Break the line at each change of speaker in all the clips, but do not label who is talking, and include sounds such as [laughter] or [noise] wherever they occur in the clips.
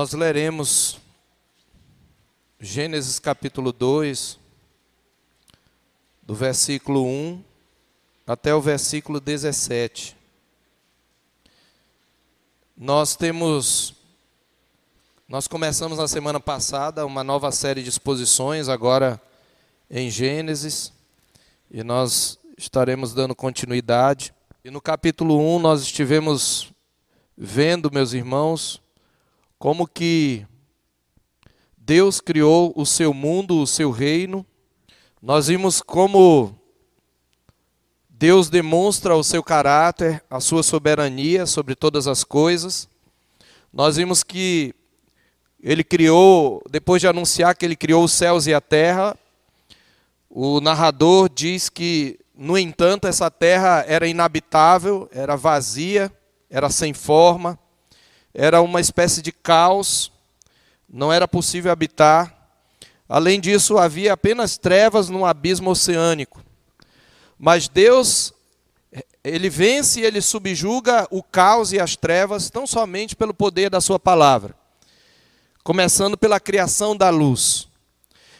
Nós leremos Gênesis capítulo 2, do versículo 1 até o versículo 17. Nós temos nós começamos na semana passada uma nova série de exposições agora em Gênesis e nós estaremos dando continuidade. E no capítulo 1 nós estivemos vendo, meus irmãos, como que Deus criou o seu mundo, o seu reino. Nós vimos como Deus demonstra o seu caráter, a sua soberania sobre todas as coisas. Nós vimos que ele criou, depois de anunciar que ele criou os céus e a terra, o narrador diz que, no entanto, essa terra era inabitável, era vazia, era sem forma, era uma espécie de caos, não era possível habitar. Além disso, havia apenas trevas no abismo oceânico. Mas Deus, ele vence e ele subjuga o caos e as trevas tão somente pelo poder da sua palavra. Começando pela criação da luz.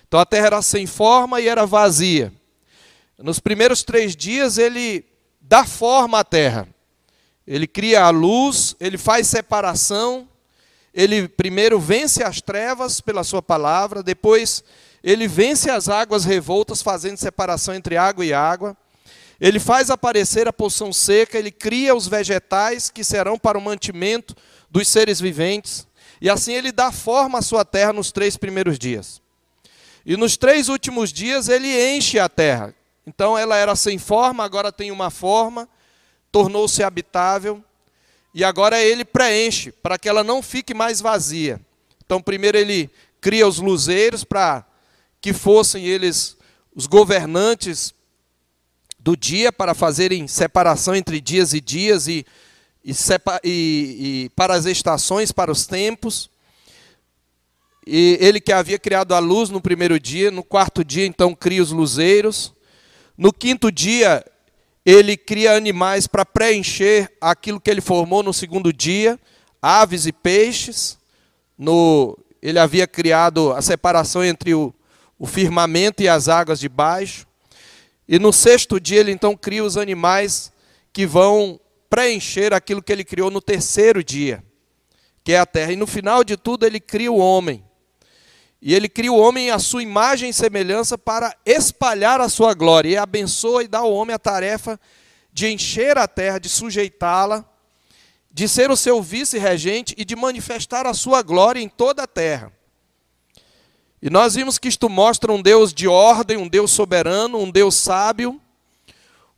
Então a terra era sem forma e era vazia. Nos primeiros três dias ele dá forma à terra. Ele cria a luz, ele faz separação, ele primeiro vence as trevas pela sua palavra, depois ele vence as águas revoltas, fazendo separação entre água e água. Ele faz aparecer a poção seca, ele cria os vegetais que serão para o mantimento dos seres viventes. E assim ele dá forma à sua terra nos três primeiros dias. E nos três últimos dias ele enche a terra. Então ela era sem forma, agora tem uma forma tornou-se habitável e agora ele preenche para que ela não fique mais vazia. Então, primeiro ele cria os luzeiros para que fossem eles os governantes do dia para fazerem separação entre dias e dias e, e, e, e para as estações, para os tempos. E ele que havia criado a luz no primeiro dia, no quarto dia, então, cria os luzeiros. No quinto dia, ele cria animais para preencher aquilo que ele formou no segundo dia, aves e peixes. No, ele havia criado a separação entre o, o firmamento e as águas de baixo. E no sexto dia ele então cria os animais que vão preencher aquilo que ele criou no terceiro dia, que é a terra. E no final de tudo ele cria o homem. E ele cria o homem à sua imagem e semelhança para espalhar a sua glória. E abençoa e dá ao homem a tarefa de encher a terra, de sujeitá-la, de ser o seu vice-regente e de manifestar a sua glória em toda a terra. E nós vimos que isto mostra um Deus de ordem, um Deus soberano, um Deus sábio,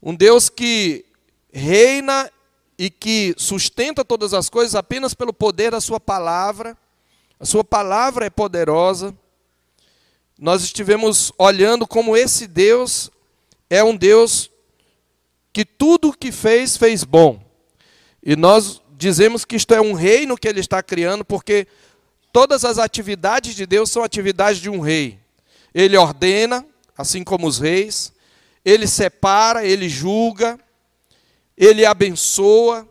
um Deus que reina e que sustenta todas as coisas apenas pelo poder da sua palavra a sua palavra é poderosa. Nós estivemos olhando como esse Deus é um Deus que tudo o que fez, fez bom. E nós dizemos que isto é um reino que ele está criando, porque todas as atividades de Deus são atividades de um rei. Ele ordena, assim como os reis, ele separa, ele julga, ele abençoa,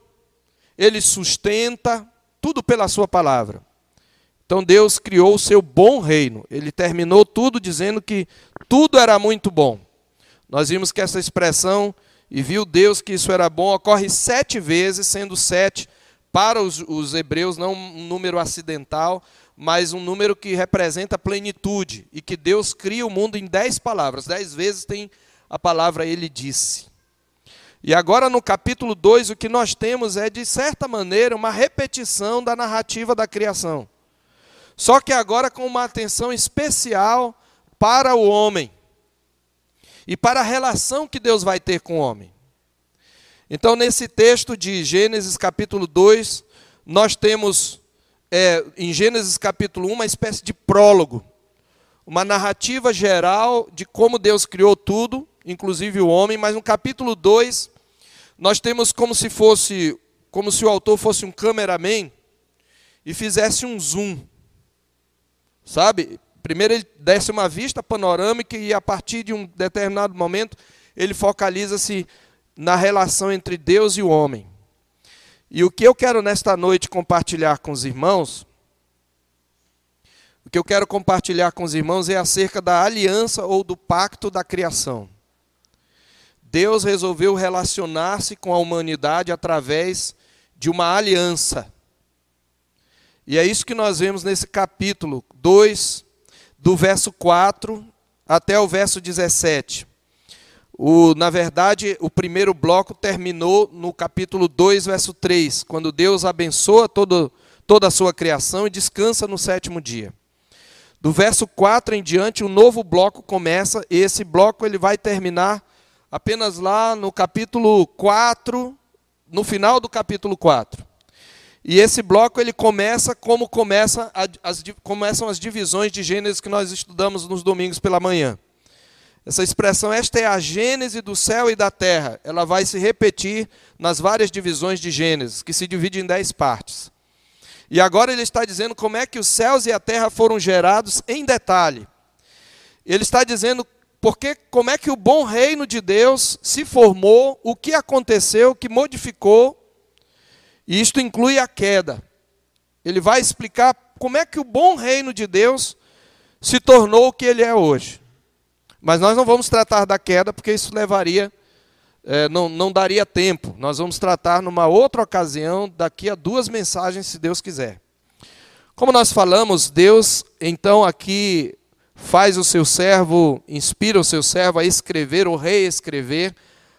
ele sustenta, tudo pela sua palavra. Então Deus criou o seu bom reino. Ele terminou tudo dizendo que tudo era muito bom. Nós vimos que essa expressão, e viu Deus que isso era bom, ocorre sete vezes, sendo sete para os, os hebreus não um número acidental, mas um número que representa plenitude. E que Deus cria o mundo em dez palavras. Dez vezes tem a palavra Ele disse. E agora no capítulo 2, o que nós temos é, de certa maneira, uma repetição da narrativa da criação. Só que agora com uma atenção especial para o homem e para a relação que Deus vai ter com o homem. Então, nesse texto de Gênesis capítulo 2, nós temos é, em Gênesis capítulo 1 uma espécie de prólogo, uma narrativa geral de como Deus criou tudo, inclusive o homem, mas no capítulo 2 nós temos como se fosse, como se o autor fosse um cameraman e fizesse um zoom Sabe? Primeiro ele desce uma vista panorâmica e a partir de um determinado momento ele focaliza-se na relação entre Deus e o homem. E o que eu quero nesta noite compartilhar com os irmãos que eu quero compartilhar com os irmãos é acerca da aliança ou do pacto da criação. Deus resolveu relacionar-se com a humanidade através de uma aliança. E é isso que nós vemos nesse capítulo 2, do verso 4 até o verso 17. O, na verdade, o primeiro bloco terminou no capítulo 2, verso 3, quando Deus abençoa todo, toda a sua criação e descansa no sétimo dia. Do verso 4 em diante, um novo bloco começa, e esse bloco ele vai terminar apenas lá no capítulo 4, no final do capítulo 4. E esse bloco ele começa como começa as, começam as divisões de Gênesis que nós estudamos nos domingos pela manhã. Essa expressão, esta é a Gênese do céu e da terra. Ela vai se repetir nas várias divisões de Gênesis, que se divide em dez partes. E agora ele está dizendo como é que os céus e a terra foram gerados em detalhe. Ele está dizendo porque como é que o bom reino de Deus se formou, o que aconteceu, que modificou. E isto inclui a queda. Ele vai explicar como é que o bom reino de Deus se tornou o que ele é hoje. Mas nós não vamos tratar da queda, porque isso levaria é, não, não daria tempo. Nós vamos tratar numa outra ocasião, daqui a duas mensagens, se Deus quiser. Como nós falamos, Deus então aqui faz o seu servo, inspira o seu servo a escrever ou reescrever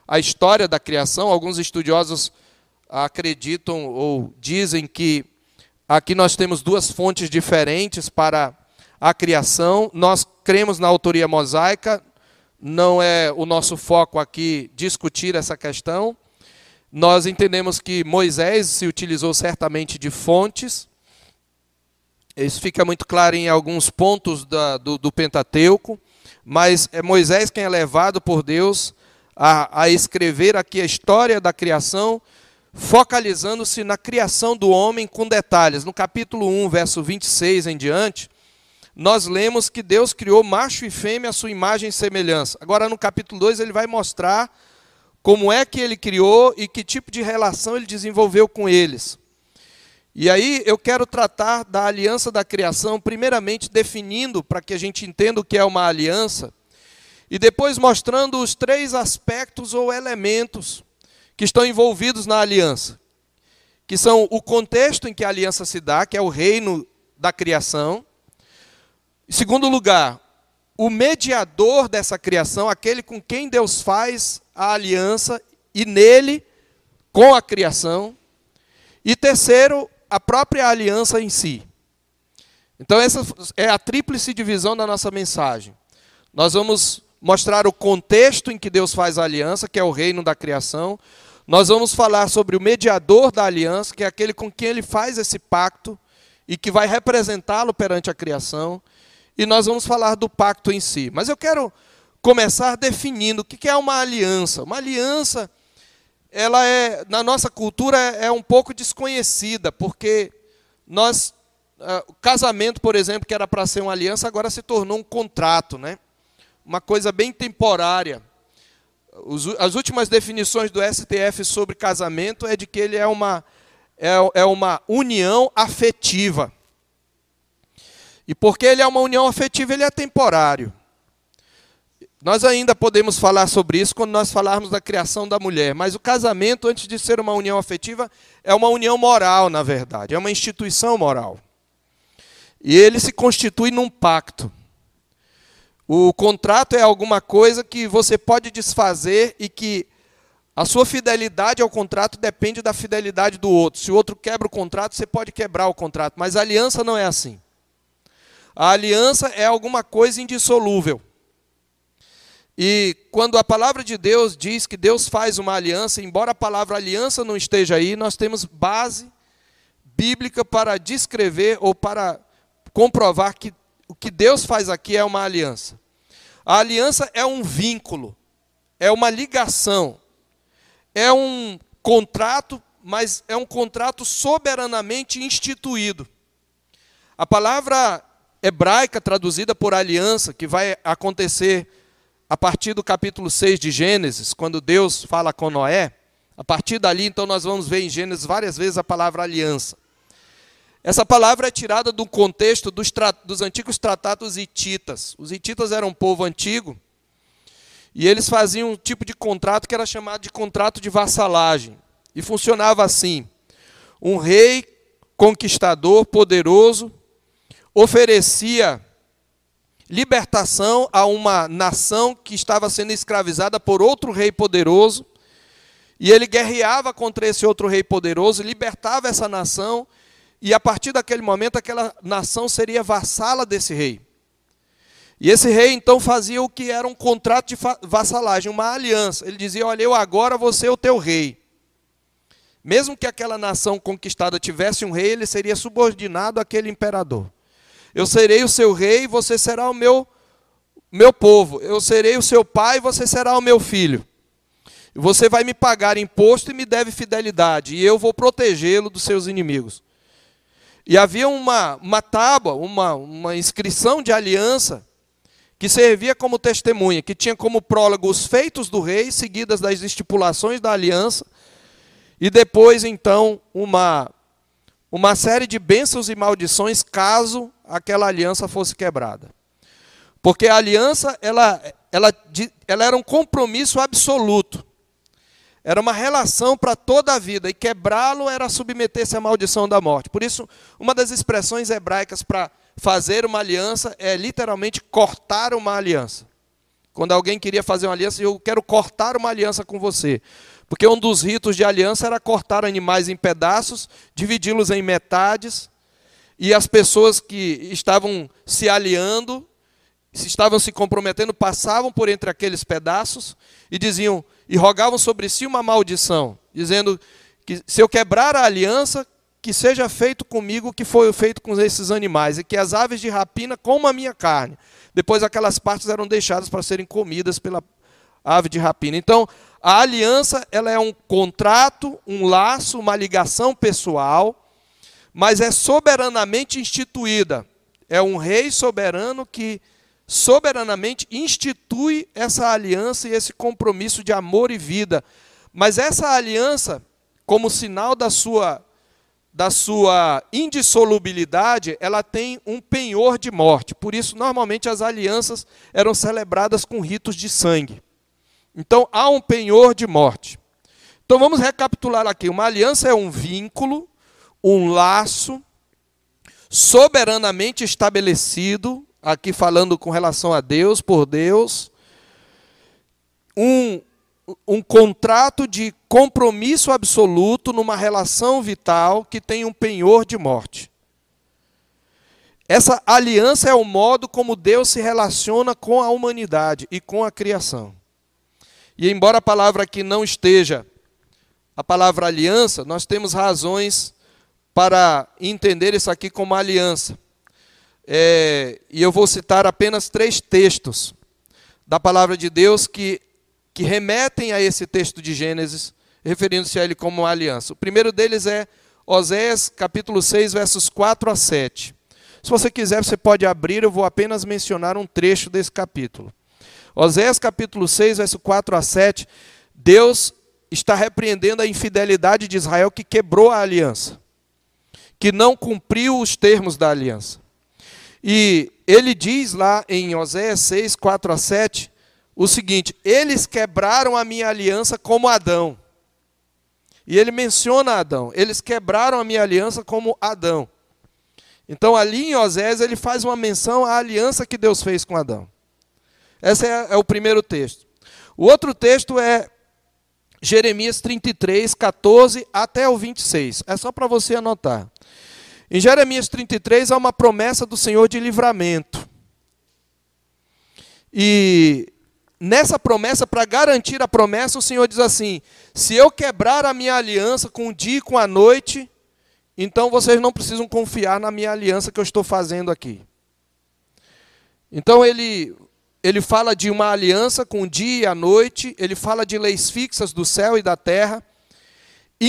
a história da criação. Alguns estudiosos acreditam ou dizem que aqui nós temos duas fontes diferentes para a criação. Nós cremos na autoria mosaica, não é o nosso foco aqui discutir essa questão. Nós entendemos que Moisés se utilizou certamente de fontes. Isso fica muito claro em alguns pontos da, do, do, Pentateuco. Mas é Moisés quem é levado por Deus a, a escrever aqui a história da criação, focalizando-se na criação do homem com detalhes. No capítulo 1, verso 26 em diante, nós lemos que Deus criou macho e fêmea à sua imagem e semelhança. Agora, no capítulo 2, ele vai mostrar como é que ele criou e que tipo de relação ele desenvolveu com eles. E aí eu quero tratar da aliança da criação, primeiramente definindo para que a gente entenda o que é uma aliança, e depois mostrando os três aspectos ou elementos que estão envolvidos na aliança, que são o contexto em que a aliança se dá, que é o reino da criação, em segundo lugar, o mediador dessa criação, aquele com quem Deus faz a aliança e nele com a criação. E terceiro, a própria aliança em si. Então, essa é a tríplice divisão da nossa mensagem. Nós vamos mostrar o contexto em que Deus faz a aliança, que é o reino da criação. Nós vamos falar sobre o mediador da aliança, que é aquele com quem ele faz esse pacto e que vai representá-lo perante a criação e nós vamos falar do pacto em si. Mas eu quero começar definindo o que é uma aliança. Uma aliança, ela é, na nossa cultura, é um pouco desconhecida, porque nós, ah, o casamento, por exemplo, que era para ser uma aliança, agora se tornou um contrato, né? Uma coisa bem temporária. as últimas definições do STF sobre casamento é de que ele é uma, é, é uma união afetiva. E porque ele é uma união afetiva, ele é temporário. Nós ainda podemos falar sobre isso quando nós falarmos da criação da mulher, mas o casamento, antes de ser uma união afetiva, é uma união moral, na verdade, é uma instituição moral. E ele se constitui num pacto. O contrato é alguma coisa que você pode desfazer e que a sua fidelidade ao contrato depende da fidelidade do outro. Se o outro quebra o contrato, você pode quebrar o contrato, mas a aliança não é assim. A aliança é alguma coisa indissolúvel. E quando a palavra de Deus diz que Deus faz uma aliança, embora a palavra aliança não esteja aí, nós temos base bíblica para descrever ou para comprovar que o que Deus faz aqui é uma aliança. A aliança é um vínculo, é uma ligação, é um contrato, mas é um contrato soberanamente instituído. A palavra hebraica traduzida por aliança, que vai acontecer a partir do capítulo 6 de Gênesis, quando Deus fala com Noé. A partir dali, então, nós vamos ver em Gênesis várias vezes a palavra aliança. Essa palavra é tirada do contexto dos, dos antigos tratados hititas. Os hititas eram um povo antigo e eles faziam um tipo de contrato que era chamado de contrato de vassalagem. E funcionava assim: um rei conquistador, poderoso, oferecia libertação a uma nação que estava sendo escravizada por outro rei poderoso, e ele guerreava contra esse outro rei poderoso, libertava essa nação e a partir daquele momento aquela nação seria vassala desse rei. E esse rei então fazia o que era um contrato de vassalagem, uma aliança. Ele dizia: Olha, eu agora vou ser o teu rei. Mesmo que aquela nação conquistada tivesse um rei, ele seria subordinado àquele imperador. Eu serei o seu rei, você será o meu meu povo. Eu serei o seu pai, você será o meu filho. Você vai me pagar imposto e me deve fidelidade, e eu vou protegê-lo dos seus inimigos. E havia uma, uma tábua, uma, uma inscrição de aliança, que servia como testemunha, que tinha como prólogo os feitos do rei, seguidas das estipulações da aliança, e depois, então, uma, uma série de bênçãos e maldições caso aquela aliança fosse quebrada. Porque a aliança, ela, ela, ela era um compromisso absoluto. Era uma relação para toda a vida, e quebrá-lo era submeter-se à maldição da morte. Por isso, uma das expressões hebraicas para fazer uma aliança é literalmente cortar uma aliança. Quando alguém queria fazer uma aliança, eu quero cortar uma aliança com você. Porque um dos ritos de aliança era cortar animais em pedaços, dividi-los em metades, e as pessoas que estavam se aliando, se estavam se comprometendo, passavam por entre aqueles pedaços e diziam: e rogavam sobre si uma maldição, dizendo que se eu quebrar a aliança, que seja feito comigo o que foi feito com esses animais, e que as aves de rapina comam a minha carne. Depois aquelas partes eram deixadas para serem comidas pela ave de rapina. Então, a aliança ela é um contrato, um laço, uma ligação pessoal, mas é soberanamente instituída. É um rei soberano que soberanamente institui essa aliança e esse compromisso de amor e vida. Mas essa aliança, como sinal da sua da sua indissolubilidade, ela tem um penhor de morte. Por isso, normalmente as alianças eram celebradas com ritos de sangue. Então, há um penhor de morte. Então, vamos recapitular aqui. Uma aliança é um vínculo, um laço soberanamente estabelecido aqui falando com relação a Deus, por Deus, um, um contrato de compromisso absoluto numa relação vital que tem um penhor de morte. Essa aliança é o modo como Deus se relaciona com a humanidade e com a criação. E embora a palavra aqui não esteja a palavra aliança, nós temos razões para entender isso aqui como aliança. É, e eu vou citar apenas três textos da palavra de Deus que, que remetem a esse texto de Gênesis, referindo-se a ele como aliança. O primeiro deles é Oséias capítulo 6, versos 4 a 7. Se você quiser, você pode abrir, eu vou apenas mencionar um trecho desse capítulo. Oséias capítulo 6, verso 4 a 7, Deus está repreendendo a infidelidade de Israel que quebrou a aliança, que não cumpriu os termos da aliança. E ele diz lá em Oséias 6, 4 a 7, o seguinte: Eles quebraram a minha aliança como Adão. E ele menciona Adão. Eles quebraram a minha aliança como Adão. Então, ali em Oséias, ele faz uma menção à aliança que Deus fez com Adão. Esse é, é o primeiro texto. O outro texto é Jeremias 33, 14 até o 26. É só para você anotar. Em Jeremias 33 há uma promessa do Senhor de livramento. E nessa promessa, para garantir a promessa, o Senhor diz assim: se eu quebrar a minha aliança com o dia e com a noite, então vocês não precisam confiar na minha aliança que eu estou fazendo aqui. Então ele ele fala de uma aliança com o dia e a noite, ele fala de leis fixas do céu e da terra,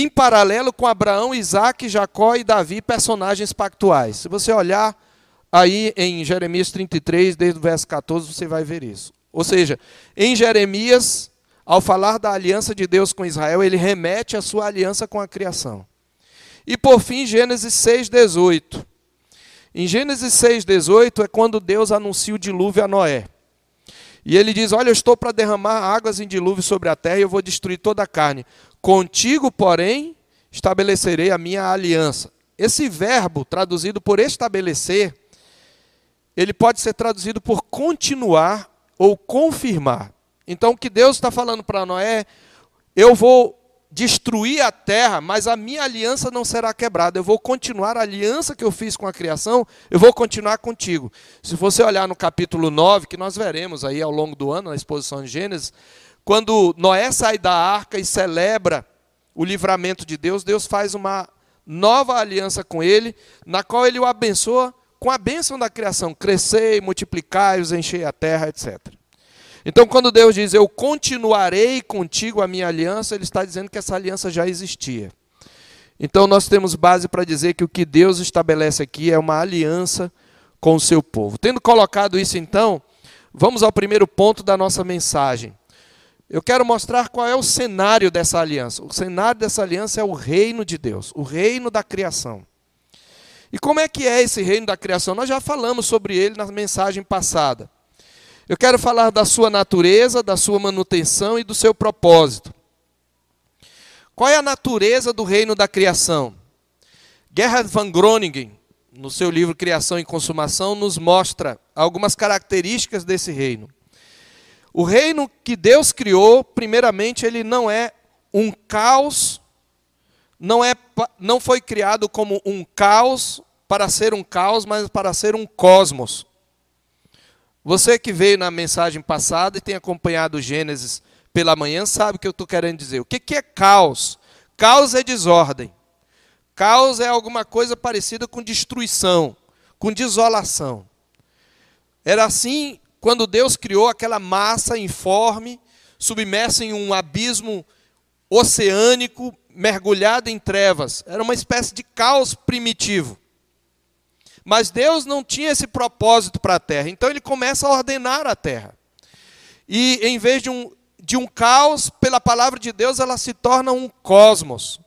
em paralelo com Abraão, Isaac, Jacó e Davi, personagens pactuais. Se você olhar aí em Jeremias 33, desde o verso 14, você vai ver isso. Ou seja, em Jeremias, ao falar da aliança de Deus com Israel, ele remete à sua aliança com a criação. E por fim, Gênesis 6:18. Em Gênesis 6:18 é quando Deus anuncia o dilúvio a Noé. E ele diz: Olha, eu estou para derramar águas em dilúvio sobre a terra e eu vou destruir toda a carne. Contigo, porém, estabelecerei a minha aliança. Esse verbo, traduzido por estabelecer, ele pode ser traduzido por continuar ou confirmar. Então, o que Deus está falando para Noé, eu vou destruir a terra, mas a minha aliança não será quebrada. Eu vou continuar a aliança que eu fiz com a criação, eu vou continuar contigo. Se você olhar no capítulo 9, que nós veremos aí ao longo do ano, na exposição de Gênesis, quando Noé sai da arca e celebra o livramento de Deus, Deus faz uma nova aliança com ele, na qual ele o abençoa com a bênção da criação, crescei, multiplicai-os, enchei a terra, etc. Então, quando Deus diz, eu continuarei contigo a minha aliança, Ele está dizendo que essa aliança já existia. Então, nós temos base para dizer que o que Deus estabelece aqui é uma aliança com o seu povo. Tendo colocado isso, então, vamos ao primeiro ponto da nossa mensagem. Eu quero mostrar qual é o cenário dessa aliança. O cenário dessa aliança é o reino de Deus, o reino da criação. E como é que é esse reino da criação? Nós já falamos sobre ele na mensagem passada. Eu quero falar da sua natureza, da sua manutenção e do seu propósito. Qual é a natureza do reino da criação? Gerhard van Groningen, no seu livro Criação e Consumação, nos mostra algumas características desse reino. O reino que Deus criou, primeiramente, ele não é um caos não, é, não foi criado como um caos para ser um caos, mas para ser um cosmos. Você que veio na mensagem passada e tem acompanhado Gênesis pela manhã, sabe o que eu estou querendo dizer. O que é caos? Caos é desordem. Caos é alguma coisa parecida com destruição, com desolação. Era assim quando Deus criou aquela massa informe, submersa em um abismo oceânico, mergulhado em trevas. Era uma espécie de caos primitivo. Mas Deus não tinha esse propósito para a terra. Então ele começa a ordenar a terra. E em vez de um, de um caos, pela palavra de Deus, ela se torna um cosmos.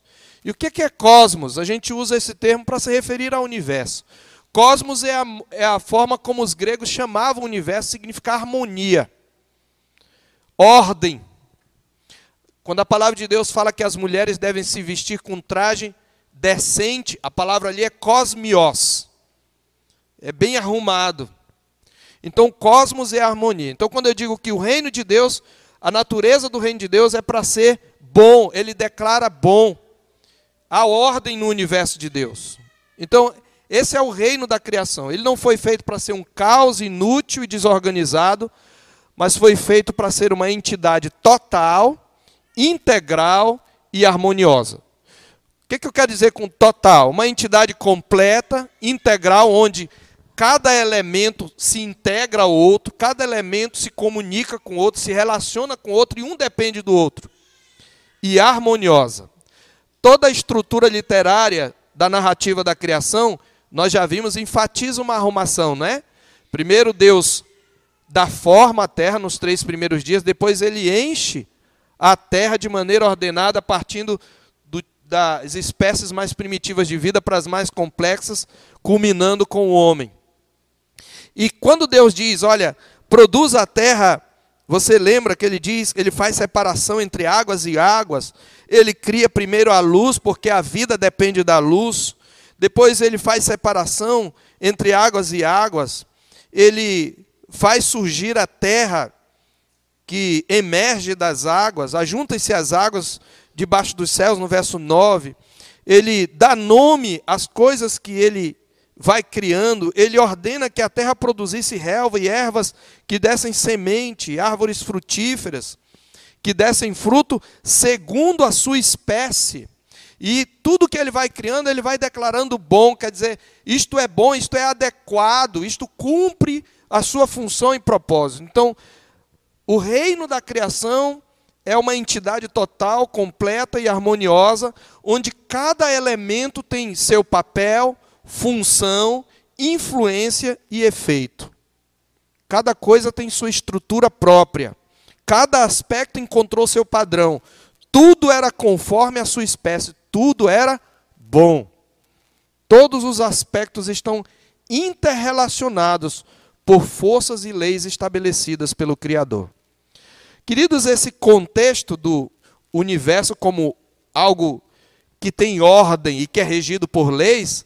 E o que é cosmos? A gente usa esse termo para se referir ao universo. Cosmos é a, é a forma como os gregos chamavam o universo, significa harmonia, ordem, quando a palavra de Deus fala que as mulheres devem se vestir com traje decente, a palavra ali é cosmios. É bem arrumado. Então, cosmos é harmonia. Então, quando eu digo que o reino de Deus, a natureza do reino de Deus é para ser bom, ele declara bom. A ordem no universo de Deus. Então, esse é o reino da criação. Ele não foi feito para ser um caos inútil e desorganizado, mas foi feito para ser uma entidade total integral e harmoniosa. O que, que eu quero dizer com total? Uma entidade completa, integral, onde cada elemento se integra ao outro, cada elemento se comunica com o outro, se relaciona com o outro e um depende do outro. E harmoniosa. Toda a estrutura literária da narrativa da criação, nós já vimos, enfatiza uma arrumação, não é? Primeiro Deus dá forma à terra nos três primeiros dias, depois ele enche a terra de maneira ordenada, partindo do, das espécies mais primitivas de vida para as mais complexas, culminando com o homem. E quando Deus diz, olha, produz a terra, você lembra que ele diz, ele faz separação entre águas e águas, ele cria primeiro a luz, porque a vida depende da luz, depois ele faz separação entre águas e águas, ele faz surgir a terra que emerge das águas, ajuntam-se as águas debaixo dos céus, no verso 9. Ele dá nome às coisas que ele vai criando, ele ordena que a terra produzisse relva e ervas que dessem semente, árvores frutíferas, que dessem fruto segundo a sua espécie. E tudo que ele vai criando, ele vai declarando bom, quer dizer, isto é bom, isto é adequado, isto cumpre a sua função e propósito. Então, o reino da criação é uma entidade total, completa e harmoniosa, onde cada elemento tem seu papel, função, influência e efeito. Cada coisa tem sua estrutura própria. Cada aspecto encontrou seu padrão. Tudo era conforme a sua espécie, tudo era bom. Todos os aspectos estão interrelacionados por forças e leis estabelecidas pelo Criador. Queridos, esse contexto do universo como algo que tem ordem e que é regido por leis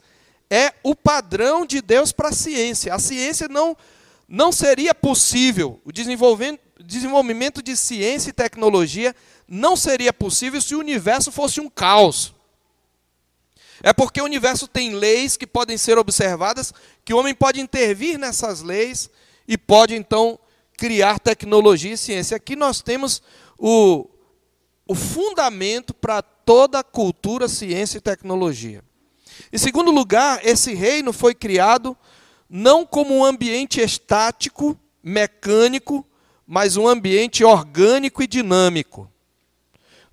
é o padrão de Deus para a ciência. A ciência não, não seria possível, o desenvolvimento, de ciência e tecnologia não seria possível se o universo fosse um caos. É porque o universo tem leis que podem ser observadas, que o homem pode intervir nessas leis e pode então criar tecnologia e ciência. Aqui nós temos o, o fundamento para toda a cultura, ciência e tecnologia. Em segundo lugar, esse reino foi criado não como um ambiente estático, mecânico, mas um ambiente orgânico e dinâmico.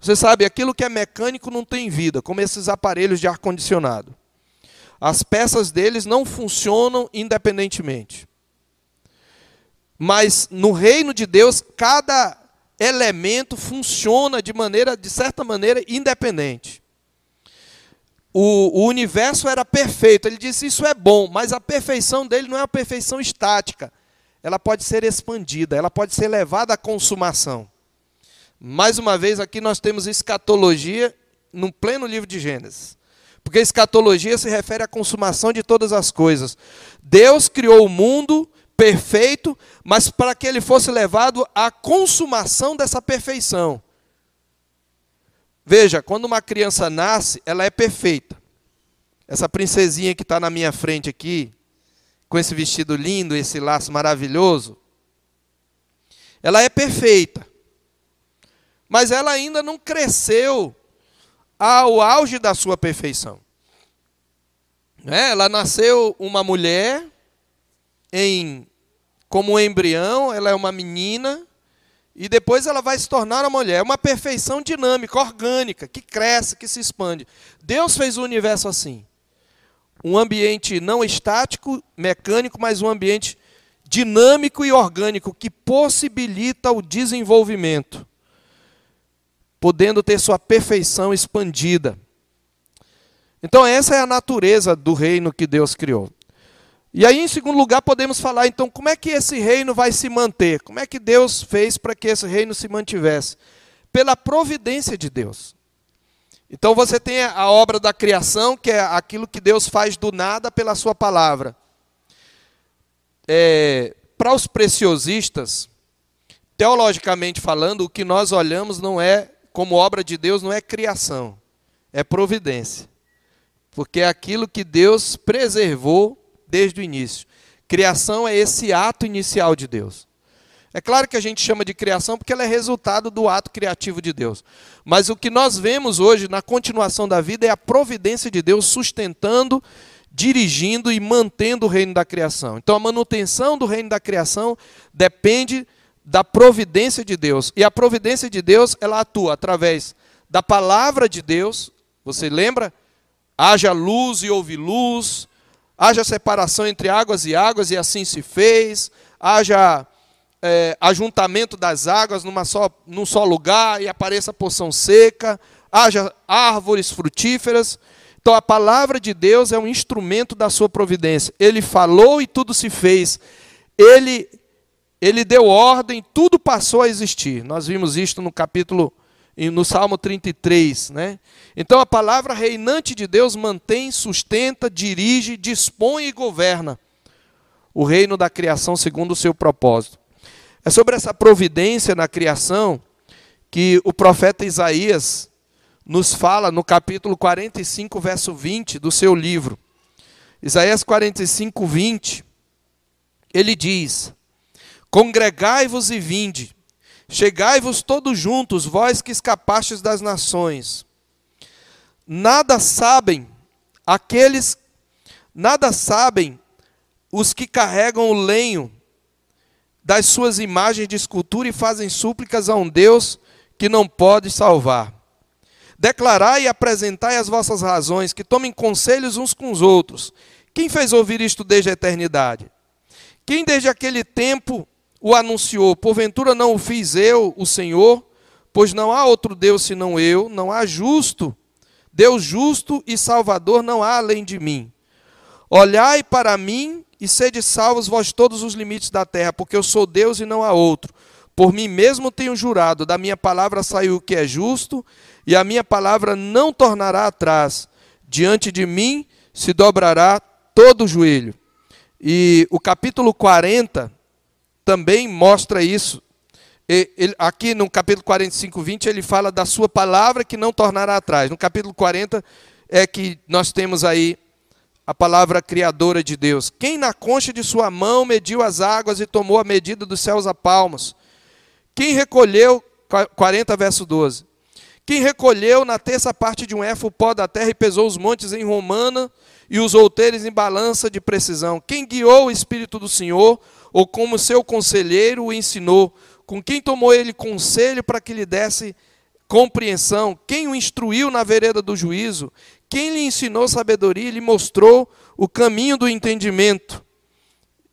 Você sabe, aquilo que é mecânico não tem vida, como esses aparelhos de ar-condicionado. As peças deles não funcionam independentemente. Mas no reino de Deus, cada elemento funciona de maneira, de certa maneira, independente. O, o, universo era perfeito. Ele disse: Isso é bom, mas a perfeição dele não é uma perfeição estática. Ela pode ser expandida, ela pode ser levada à consumação. Mais uma vez, aqui nós temos escatologia no pleno livro de Gênesis. Porque escatologia se refere à consumação de todas as coisas. Deus criou o mundo perfeito, mas para que ele fosse levado à consumação dessa perfeição. Veja, quando uma criança nasce, ela é perfeita. Essa princesinha que está na minha frente aqui, com esse vestido lindo, esse laço maravilhoso, ela é perfeita. Mas ela ainda não cresceu ao auge da sua perfeição. É, ela nasceu uma mulher em como um embrião, ela é uma menina, e depois ela vai se tornar uma mulher. É uma perfeição dinâmica, orgânica, que cresce, que se expande. Deus fez o universo assim. Um ambiente não estático, mecânico, mas um ambiente dinâmico e orgânico que possibilita o desenvolvimento, podendo ter sua perfeição expandida. Então, essa é a natureza do reino que Deus criou. E aí, em segundo lugar, podemos falar então como é que esse reino vai se manter? Como é que Deus fez para que esse reino se mantivesse? Pela providência de Deus. Então você tem a obra da criação, que é aquilo que Deus faz do nada pela sua palavra. É, para os preciosistas, teologicamente falando, o que nós olhamos não é como obra de Deus, não é criação, é providência. Porque é aquilo que Deus preservou desde o início. Criação é esse ato inicial de Deus. É claro que a gente chama de criação porque ela é resultado do ato criativo de Deus. Mas o que nós vemos hoje na continuação da vida é a providência de Deus sustentando, dirigindo e mantendo o reino da criação. Então a manutenção do reino da criação depende da providência de Deus. E a providência de Deus, ela atua através da palavra de Deus. Você lembra? Haja luz e houve luz haja separação entre águas e águas, e assim se fez, haja é, ajuntamento das águas numa só, num só lugar e apareça poção seca, haja árvores frutíferas. Então a palavra de Deus é um instrumento da sua providência. Ele falou e tudo se fez. Ele ele deu ordem, tudo passou a existir. Nós vimos isto no capítulo no Salmo 33, né? Então a palavra reinante de Deus mantém, sustenta, dirige, dispõe e governa o reino da criação segundo o seu propósito. É sobre essa providência na criação que o profeta Isaías nos fala no capítulo 45, verso 20 do seu livro. Isaías 45, 20. Ele diz: Congregai-vos e vinde, chegai-vos todos juntos, vós que escapastes das nações Nada sabem aqueles, nada sabem os que carregam o lenho das suas imagens de escultura e fazem súplicas a um Deus que não pode salvar. Declarai e apresentai as vossas razões, que tomem conselhos uns com os outros. Quem fez ouvir isto desde a eternidade? Quem desde aquele tempo o anunciou? Porventura não o fiz eu, o Senhor? Pois não há outro Deus senão eu, não há justo Deus justo e salvador não há além de mim. Olhai para mim e sede salvos vós todos os limites da terra, porque eu sou Deus e não há outro. Por mim mesmo tenho jurado, da minha palavra saiu o que é justo, e a minha palavra não tornará atrás. Diante de mim se dobrará todo o joelho. E o capítulo 40 também mostra isso. Ele, aqui no capítulo 45, 20, ele fala da sua palavra que não tornará atrás. No capítulo 40 é que nós temos aí a palavra criadora de Deus. Quem na concha de sua mão mediu as águas e tomou a medida dos céus a palmos? Quem recolheu, 40 verso 12. Quem recolheu na terça parte de um éfo o pó da terra e pesou os montes em romana e os outeiros em balança de precisão? Quem guiou o Espírito do Senhor, ou como seu conselheiro o ensinou? Com quem tomou ele conselho para que lhe desse compreensão? Quem o instruiu na vereda do juízo? Quem lhe ensinou sabedoria e lhe mostrou o caminho do entendimento?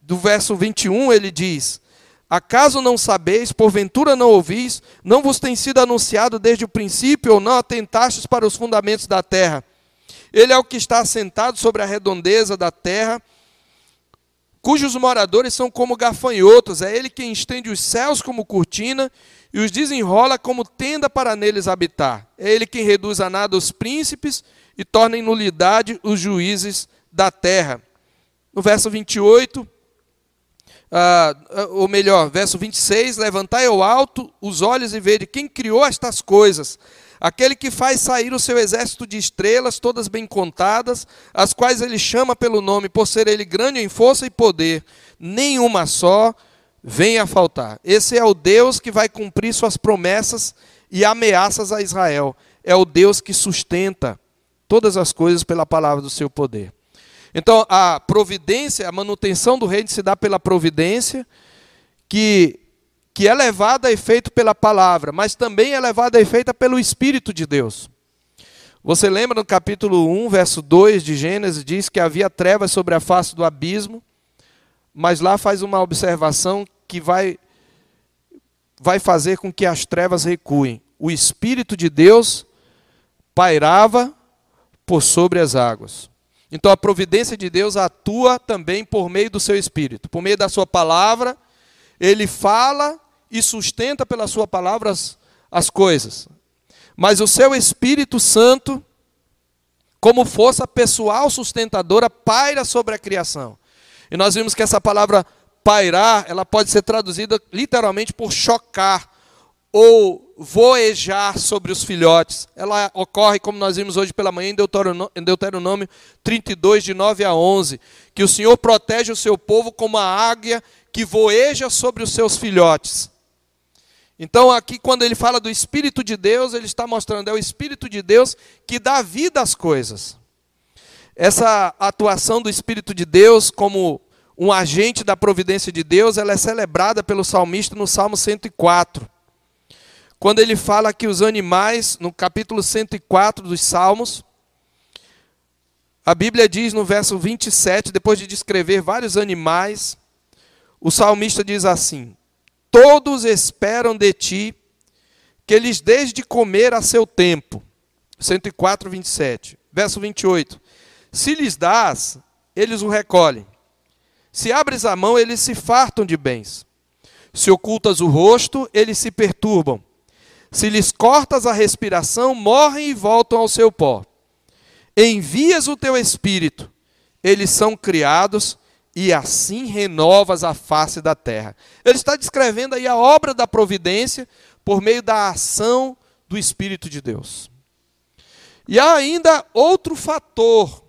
Do verso 21 ele diz: Acaso não sabeis, porventura não ouvis, não vos tem sido anunciado desde o princípio, ou não atentastes para os fundamentos da terra? Ele é o que está assentado sobre a redondeza da terra, cujos moradores são como gafanhotos. É ele quem estende os céus como cortina e os desenrola como tenda para neles habitar. É ele quem reduz a nada os príncipes e torna em nulidade os juízes da terra. No verso 28, ah, ou melhor, verso 26, levantai ao alto os olhos e vede quem criou estas coisas, aquele que faz sair o seu exército de estrelas, todas bem contadas, as quais ele chama pelo nome, por ser ele grande em força e poder, nenhuma só venha a faltar. Esse é o Deus que vai cumprir suas promessas e ameaças a Israel. É o Deus que sustenta todas as coisas pela palavra do seu poder. Então, a providência, a manutenção do reino se dá pela providência, que que é levada a efeito pela palavra, mas também é levada a efeito pelo Espírito de Deus. Você lembra no capítulo 1, verso 2 de Gênesis, diz que havia trevas sobre a face do abismo, mas lá faz uma observação que vai, vai fazer com que as trevas recuem. O Espírito de Deus pairava por sobre as águas. Então a providência de Deus atua também por meio do seu Espírito, por meio da sua palavra, ele fala e sustenta pela sua palavra as, as coisas. Mas o seu Espírito Santo, como força pessoal sustentadora, paira sobre a criação. E nós vimos que essa palavra pairar, ela pode ser traduzida literalmente por chocar ou voejar sobre os filhotes. Ela ocorre, como nós vimos hoje pela manhã, em Deuteronômio 32, de 9 a 11, que o Senhor protege o seu povo como a águia que voeja sobre os seus filhotes. Então, aqui, quando ele fala do Espírito de Deus, ele está mostrando, é o Espírito de Deus que dá vida às coisas. Essa atuação do Espírito de Deus como um agente da providência de Deus, ela é celebrada pelo salmista no Salmo 104. Quando ele fala que os animais, no capítulo 104 dos Salmos, a Bíblia diz no verso 27, depois de descrever vários animais, o salmista diz assim: Todos esperam de ti que lhes des de comer a seu tempo. 104, 27. Verso 28. Se lhes dás, eles o recolhem. Se abres a mão, eles se fartam de bens. Se ocultas o rosto, eles se perturbam. Se lhes cortas a respiração, morrem e voltam ao seu pó. Envias o teu espírito, eles são criados e assim renovas a face da terra. Ele está descrevendo aí a obra da providência por meio da ação do Espírito de Deus. E há ainda outro fator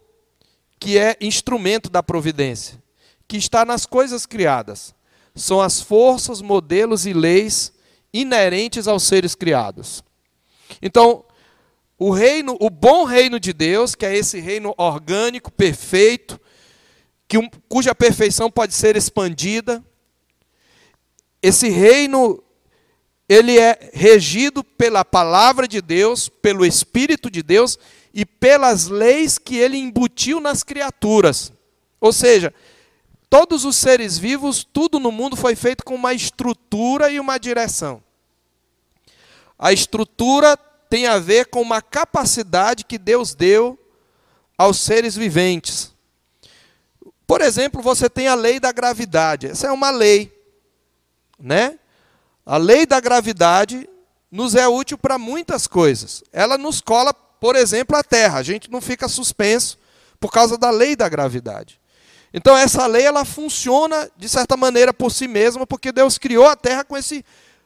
que é instrumento da providência, que está nas coisas criadas. São as forças, modelos e leis inerentes aos seres criados. Então, o reino, o bom reino de Deus, que é esse reino orgânico, perfeito, que um, cuja perfeição pode ser expandida. Esse reino ele é regido pela palavra de Deus, pelo Espírito de Deus e pelas leis que ele embutiu nas criaturas. Ou seja, todos os seres vivos, tudo no mundo foi feito com uma estrutura e uma direção. A estrutura tem a ver com uma capacidade que Deus deu aos seres viventes. Por exemplo, você tem a lei da gravidade. Essa é uma lei, né? A lei da gravidade nos é útil para muitas coisas. Ela nos cola, por exemplo, a Terra. A gente não fica suspenso por causa da lei da gravidade. Então essa lei ela funciona de certa maneira por si mesma, porque Deus criou a Terra com esse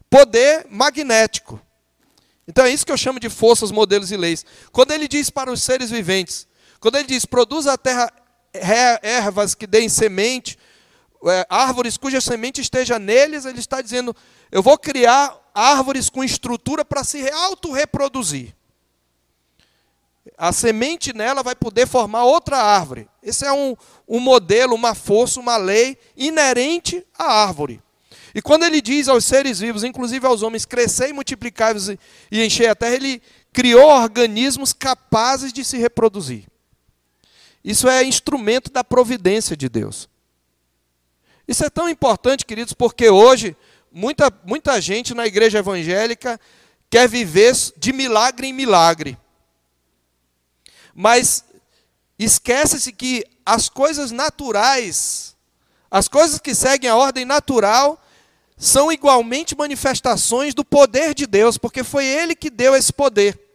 poder magnético. Então é isso que eu chamo de forças, modelos e leis. Quando ele diz para os seres viventes, quando ele diz produza a terra ervas que deem semente, é, árvores cuja semente esteja neles, ele está dizendo: eu vou criar árvores com estrutura para se auto-reproduzir. A semente nela vai poder formar outra árvore. Esse é um, um modelo, uma força, uma lei inerente à árvore. E quando ele diz aos seres vivos, inclusive aos homens, crescer e multiplicar e encher a terra, ele criou organismos capazes de se reproduzir. Isso é instrumento da providência de Deus. Isso é tão importante, queridos, porque hoje muita, muita gente na igreja evangélica quer viver de milagre em milagre. Mas esquece-se que as coisas naturais, as coisas que seguem a ordem natural, são igualmente manifestações do poder de Deus, porque foi Ele que deu esse poder.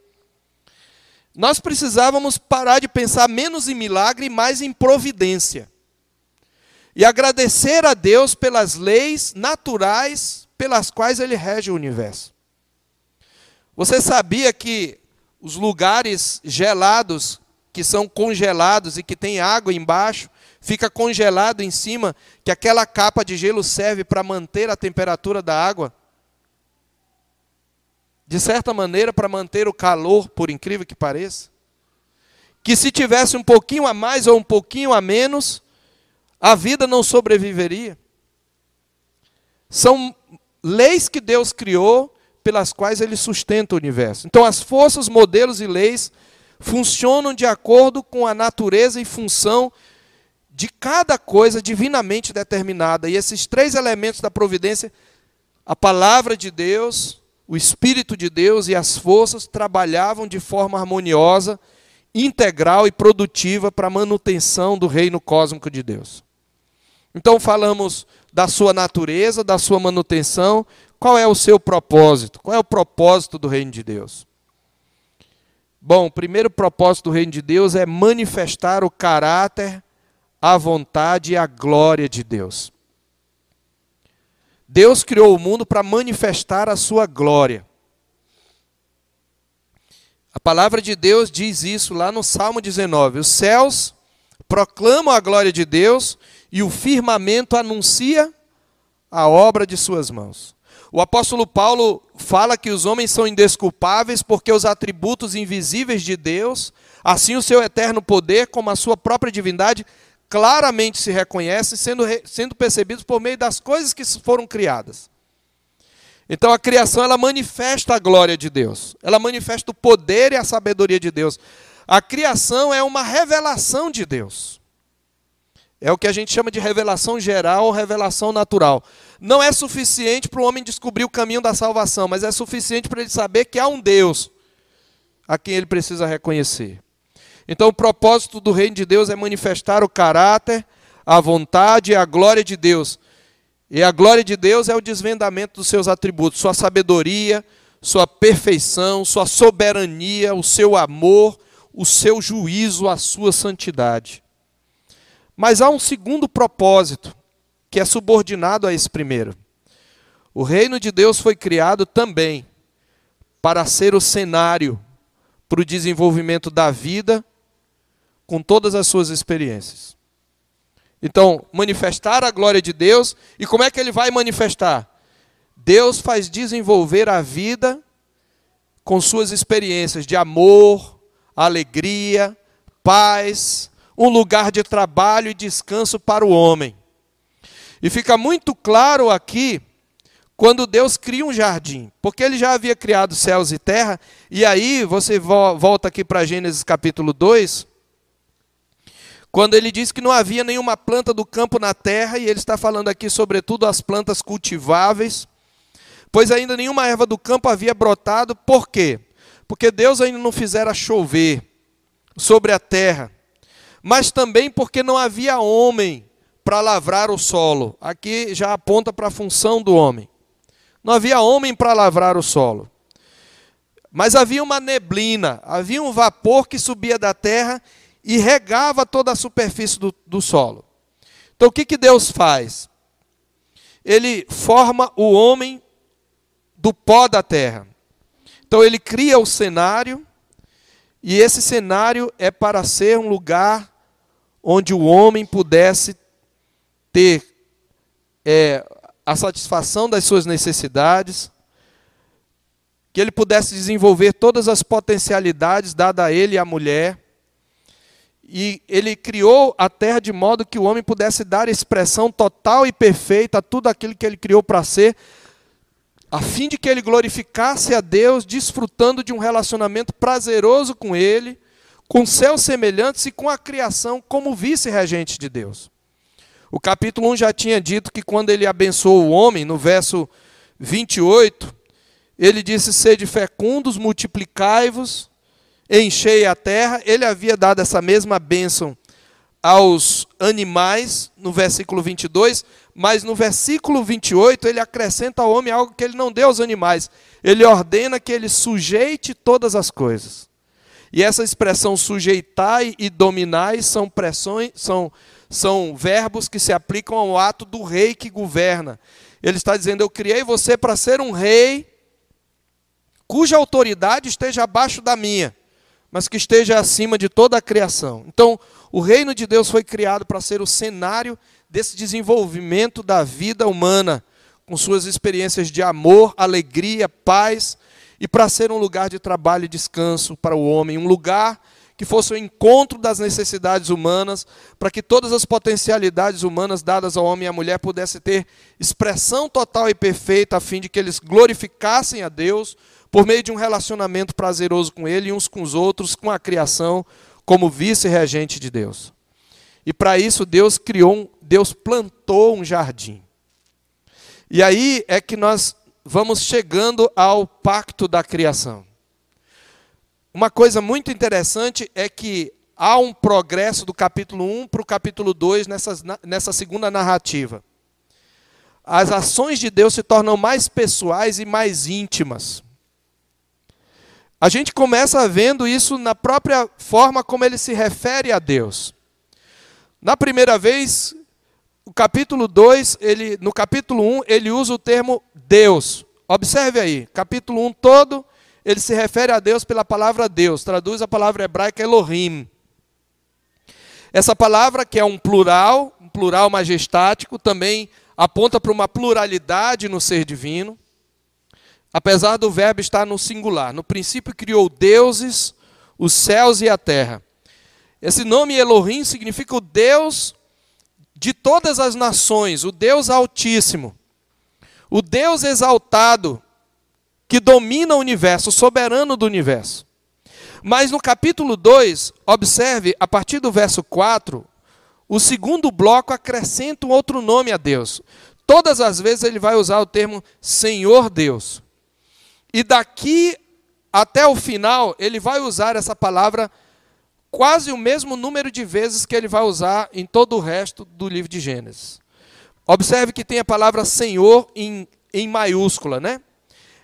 Nós precisávamos parar de pensar menos em milagre e mais em providência. E agradecer a Deus pelas leis naturais pelas quais ele rege o universo. Você sabia que os lugares gelados, que são congelados e que tem água embaixo, fica congelado em cima, que aquela capa de gelo serve para manter a temperatura da água? De certa maneira, para manter o calor, por incrível que pareça. Que se tivesse um pouquinho a mais ou um pouquinho a menos, a vida não sobreviveria. São leis que Deus criou pelas quais ele sustenta o universo. Então, as forças, modelos e leis funcionam de acordo com a natureza e função de cada coisa divinamente determinada. E esses três elementos da providência, a palavra de Deus, o Espírito de Deus e as forças trabalhavam de forma harmoniosa, integral e produtiva para a manutenção do reino cósmico de Deus. Então falamos da sua natureza, da sua manutenção, qual é o seu propósito? Qual é o propósito do reino de Deus? Bom, o primeiro propósito do reino de Deus é manifestar o caráter, a vontade e a glória de Deus. Deus criou o mundo para manifestar a sua glória. A palavra de Deus diz isso lá no Salmo 19: Os céus proclamam a glória de Deus e o firmamento anuncia a obra de suas mãos. O apóstolo Paulo fala que os homens são indesculpáveis porque os atributos invisíveis de Deus, assim o seu eterno poder como a sua própria divindade, claramente se reconhecem, sendo, sendo percebidos por meio das coisas que foram criadas. Então a criação ela manifesta a glória de Deus, ela manifesta o poder e a sabedoria de Deus. A criação é uma revelação de Deus. É o que a gente chama de revelação geral ou revelação natural. Não é suficiente para o homem descobrir o caminho da salvação, mas é suficiente para ele saber que há um Deus a quem ele precisa reconhecer. Então, o propósito do reino de Deus é manifestar o caráter, a vontade e a glória de Deus. E a glória de Deus é o desvendamento dos seus atributos, sua sabedoria, sua perfeição, sua soberania, o seu amor, o seu juízo, a sua santidade. Mas há um segundo propósito, que é subordinado a esse primeiro. O reino de Deus foi criado também para ser o cenário para o desenvolvimento da vida com todas as suas experiências. Então, manifestar a glória de Deus, e como é que ele vai manifestar? Deus faz desenvolver a vida com suas experiências de amor, alegria, paz, um lugar de trabalho e descanso para o homem. E fica muito claro aqui quando Deus cria um jardim, porque ele já havia criado céus e terra, e aí você volta aqui para Gênesis capítulo 2, quando ele diz que não havia nenhuma planta do campo na terra, e ele está falando aqui sobretudo as plantas cultiváveis, pois ainda nenhuma erva do campo havia brotado, por quê? porque Deus ainda não fizera chover sobre a terra, mas também porque não havia homem para lavrar o solo. Aqui já aponta para a função do homem. Não havia homem para lavrar o solo. Mas havia uma neblina, havia um vapor que subia da terra e regava toda a superfície do, do solo. Então o que, que Deus faz? Ele forma o homem do pó da terra. Então ele cria o cenário, e esse cenário é para ser um lugar onde o homem pudesse ter é, a satisfação das suas necessidades, que ele pudesse desenvolver todas as potencialidades dadas a ele e à mulher. E ele criou a terra de modo que o homem pudesse dar expressão total e perfeita a tudo aquilo que ele criou para ser, a fim de que ele glorificasse a Deus, desfrutando de um relacionamento prazeroso com ele, com seus semelhantes e com a criação como vice-regente de Deus. O capítulo 1 já tinha dito que quando ele abençoou o homem, no verso 28, ele disse: Sede fecundos, multiplicai-vos, enchei a terra. Ele havia dado essa mesma bênção aos animais, no versículo 22, mas no versículo 28 ele acrescenta ao homem algo que ele não deu aos animais. Ele ordena que ele sujeite todas as coisas. E essa expressão sujeitai e dominai são pressões, são, são verbos que se aplicam ao ato do rei que governa. Ele está dizendo: Eu criei você para ser um rei cuja autoridade esteja abaixo da minha, mas que esteja acima de toda a criação. Então, o reino de Deus foi criado para ser o cenário desse desenvolvimento da vida humana, com suas experiências de amor, alegria, paz, e para ser um lugar de trabalho e descanso para o homem, um lugar que fosse o encontro das necessidades humanas, para que todas as potencialidades humanas dadas ao homem e à mulher pudessem ter expressão total e perfeita, a fim de que eles glorificassem a Deus por meio de um relacionamento prazeroso com Ele e uns com os outros, com a criação, como vice-regente de Deus. E para isso Deus criou, Deus plantou um jardim. E aí é que nós vamos chegando ao pacto da criação. Uma coisa muito interessante é que há um progresso do capítulo 1 para o capítulo 2 nessa, nessa segunda narrativa. As ações de Deus se tornam mais pessoais e mais íntimas. A gente começa vendo isso na própria forma como ele se refere a Deus. Na primeira vez, o capítulo 2, ele, no capítulo 1, um, ele usa o termo Deus. Observe aí, capítulo 1 um todo, ele se refere a Deus pela palavra Deus, traduz a palavra hebraica Elohim. Essa palavra, que é um plural, um plural majestático, também aponta para uma pluralidade no ser divino, apesar do verbo estar no singular. No princípio criou deuses, os céus e a terra. Esse nome Elohim significa o Deus de todas as nações, o Deus Altíssimo, o Deus exaltado, que domina o universo, o soberano do universo. Mas no capítulo 2, observe, a partir do verso 4, o segundo bloco acrescenta um outro nome a Deus. Todas as vezes ele vai usar o termo Senhor Deus. E daqui até o final, ele vai usar essa palavra quase o mesmo número de vezes que ele vai usar em todo o resto do livro de Gênesis. Observe que tem a palavra Senhor em, em maiúscula, né?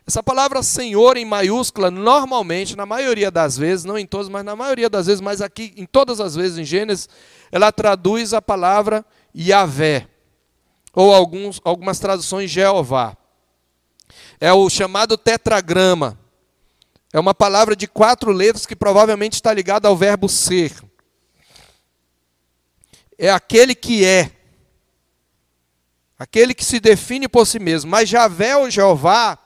Essa palavra Senhor em maiúscula, normalmente, na maioria das vezes, não em todas, mas na maioria das vezes, mas aqui em todas as vezes em Gênesis, ela traduz a palavra Yahvé, ou alguns, algumas traduções Jeová. É o chamado tetragrama. É uma palavra de quatro letras que provavelmente está ligada ao verbo ser. É aquele que é. Aquele que se define por si mesmo. Mas Javé ou Jeová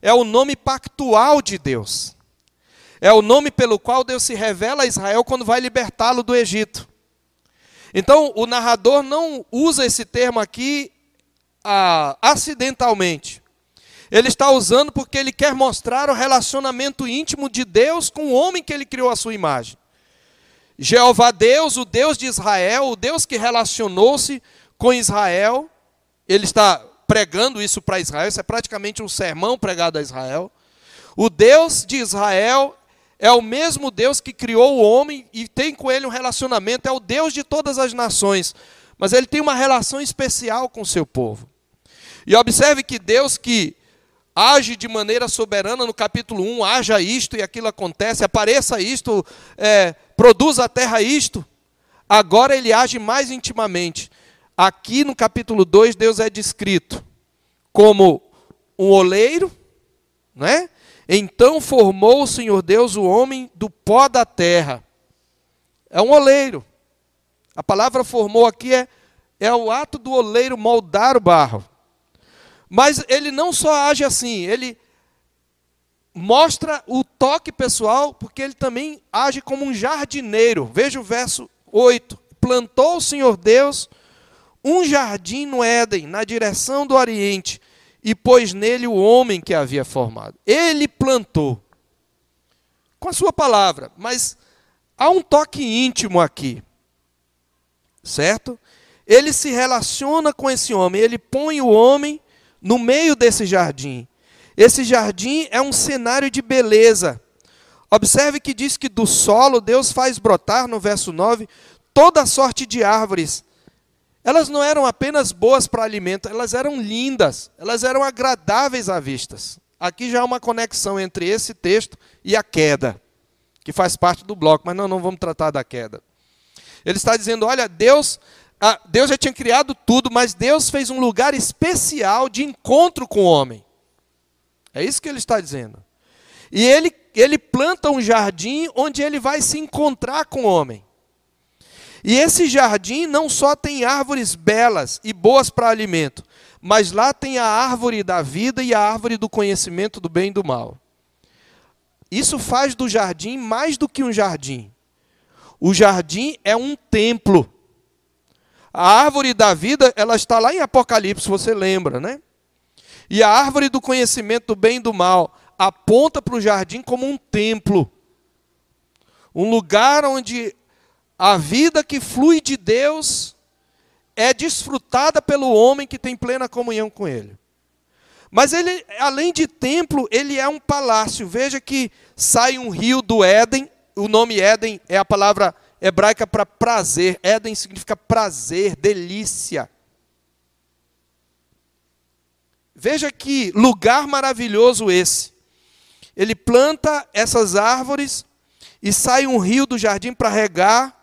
é o nome pactual de Deus. É o nome pelo qual Deus se revela a Israel quando vai libertá-lo do Egito. Então, o narrador não usa esse termo aqui ah, acidentalmente. Ele está usando porque ele quer mostrar o relacionamento íntimo de Deus com o homem que ele criou à sua imagem. Jeová Deus, o Deus de Israel, o Deus que relacionou-se com Israel, ele está pregando isso para Israel, isso é praticamente um sermão pregado a Israel. O Deus de Israel é o mesmo Deus que criou o homem e tem com ele um relacionamento, é o Deus de todas as nações, mas ele tem uma relação especial com o seu povo. E observe que Deus que age de maneira soberana no capítulo 1, haja isto e aquilo acontece, apareça isto, é, produza a terra isto, agora ele age mais intimamente. Aqui no capítulo 2, Deus é descrito como um oleiro, né? Então formou o Senhor Deus o homem do pó da terra. É um oleiro. A palavra formou aqui é, é o ato do oleiro moldar o barro. Mas ele não só age assim, ele mostra o toque pessoal, porque ele também age como um jardineiro. Veja o verso 8. Plantou o Senhor Deus um jardim no Éden, na direção do Oriente, e pôs nele o homem que havia formado. Ele plantou, com a sua palavra, mas há um toque íntimo aqui, certo? Ele se relaciona com esse homem, ele põe o homem no meio desse jardim. Esse jardim é um cenário de beleza. Observe que diz que do solo Deus faz brotar, no verso 9, toda sorte de árvores. Elas não eram apenas boas para alimento, elas eram lindas, elas eram agradáveis à vista. Aqui já há uma conexão entre esse texto e a queda, que faz parte do bloco, mas não, não vamos tratar da queda. Ele está dizendo: olha, Deus ah, Deus já tinha criado tudo, mas Deus fez um lugar especial de encontro com o homem. É isso que ele está dizendo. E ele, ele planta um jardim onde ele vai se encontrar com o homem. E esse jardim não só tem árvores belas e boas para alimento, mas lá tem a árvore da vida e a árvore do conhecimento do bem e do mal. Isso faz do jardim mais do que um jardim. O jardim é um templo a árvore da vida, ela está lá em Apocalipse, você lembra, né? E a árvore do conhecimento do bem e do mal aponta para o jardim como um templo. Um lugar onde a vida que flui de Deus é desfrutada pelo homem que tem plena comunhão com ele. Mas ele, além de templo, ele é um palácio. Veja que sai um rio do Éden, o nome Éden é a palavra hebraica para prazer. Éden significa prazer, delícia. Veja que lugar maravilhoso esse. Ele planta essas árvores e sai um rio do jardim para regar.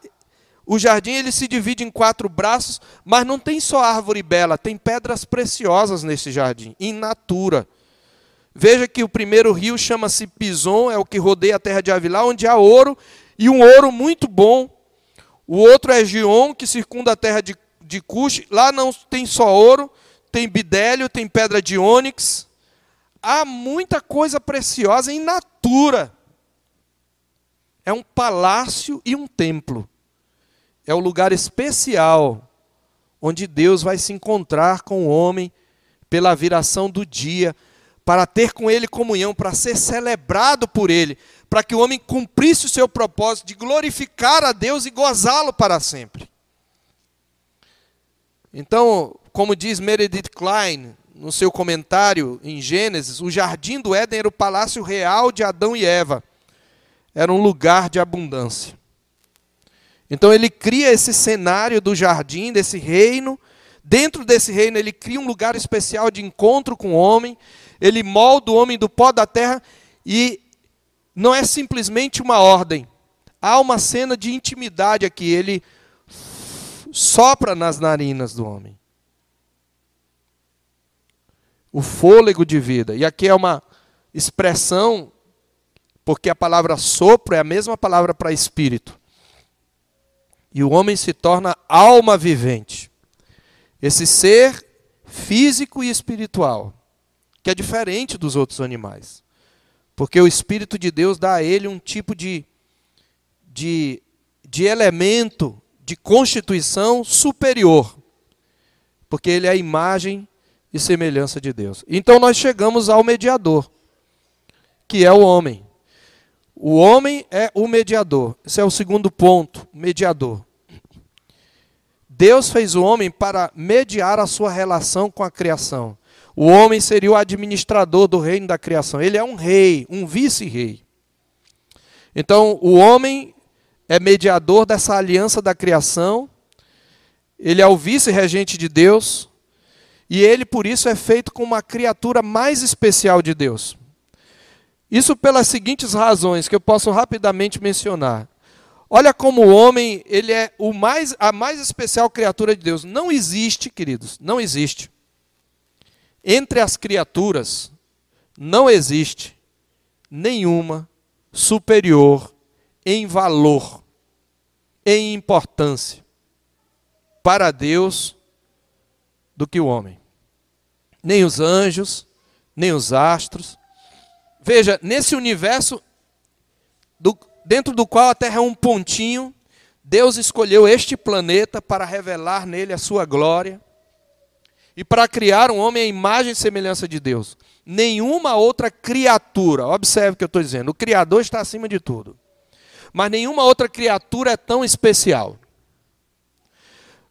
O jardim ele se divide em quatro braços, mas não tem só árvore bela, tem pedras preciosas nesse jardim, in natura. Veja que o primeiro rio chama-se Pison, é o que rodeia a terra de Avilá, onde há ouro e um ouro muito bom. O outro é Gion, que circunda a terra de, de Cush. Lá não tem só ouro, tem bidélio, tem pedra de ônix. Há muita coisa preciosa em natura. É um palácio e um templo. É o lugar especial onde Deus vai se encontrar com o homem pela viração do dia, para ter com ele comunhão, para ser celebrado por ele, para que o homem cumprisse o seu propósito de glorificar a Deus e gozá-lo para sempre. Então, como diz Meredith Klein no seu comentário em Gênesis, o jardim do Éden era o palácio real de Adão e Eva. Era um lugar de abundância. Então ele cria esse cenário do jardim, desse reino. Dentro desse reino, ele cria um lugar especial de encontro com o homem. Ele molda o homem do pó da terra e não é simplesmente uma ordem. Há uma cena de intimidade aqui. Ele sopra nas narinas do homem. O fôlego de vida. E aqui é uma expressão, porque a palavra sopro é a mesma palavra para espírito. E o homem se torna alma vivente. Esse ser físico e espiritual, que é diferente dos outros animais. Porque o Espírito de Deus dá a ele um tipo de, de, de elemento de constituição superior. Porque ele é a imagem e semelhança de Deus. Então nós chegamos ao mediador, que é o homem. O homem é o mediador. Esse é o segundo ponto, mediador. Deus fez o homem para mediar a sua relação com a criação. O homem seria o administrador do reino da criação. Ele é um rei, um vice-rei. Então, o homem é mediador dessa aliança da criação. Ele é o vice-regente de Deus. E ele, por isso, é feito como uma criatura mais especial de Deus. Isso pelas seguintes razões que eu posso rapidamente mencionar. Olha como o homem, ele é o mais, a mais especial criatura de Deus. Não existe, queridos, não existe entre as criaturas não existe nenhuma superior em valor, em importância para Deus do que o homem. Nem os anjos, nem os astros. Veja, nesse universo do, dentro do qual a Terra é um pontinho, Deus escolheu este planeta para revelar nele a sua glória e para criar um homem à imagem e semelhança de Deus. Nenhuma outra criatura, observe o que eu estou dizendo, o Criador está acima de tudo. Mas nenhuma outra criatura é tão especial.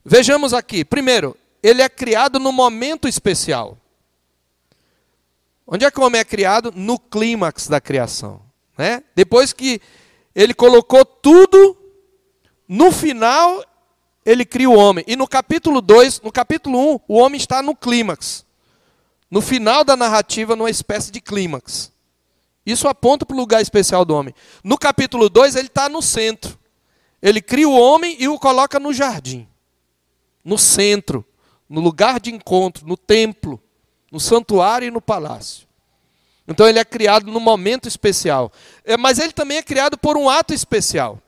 Vejamos aqui. Primeiro, ele é criado no momento especial. Onde é que o homem é criado? No clímax da criação. Né? Depois que ele colocou tudo, no final ele cria o homem. E no capítulo 2, no capítulo 1, um, o homem está no clímax. No final da narrativa, numa espécie de clímax. Isso aponta para o lugar especial do homem. No capítulo 2, ele está no centro. Ele cria o homem e o coloca no jardim. No centro. No lugar de encontro. No templo. No santuário e no palácio. Então ele é criado num momento especial. É, mas ele também é criado por um ato especial.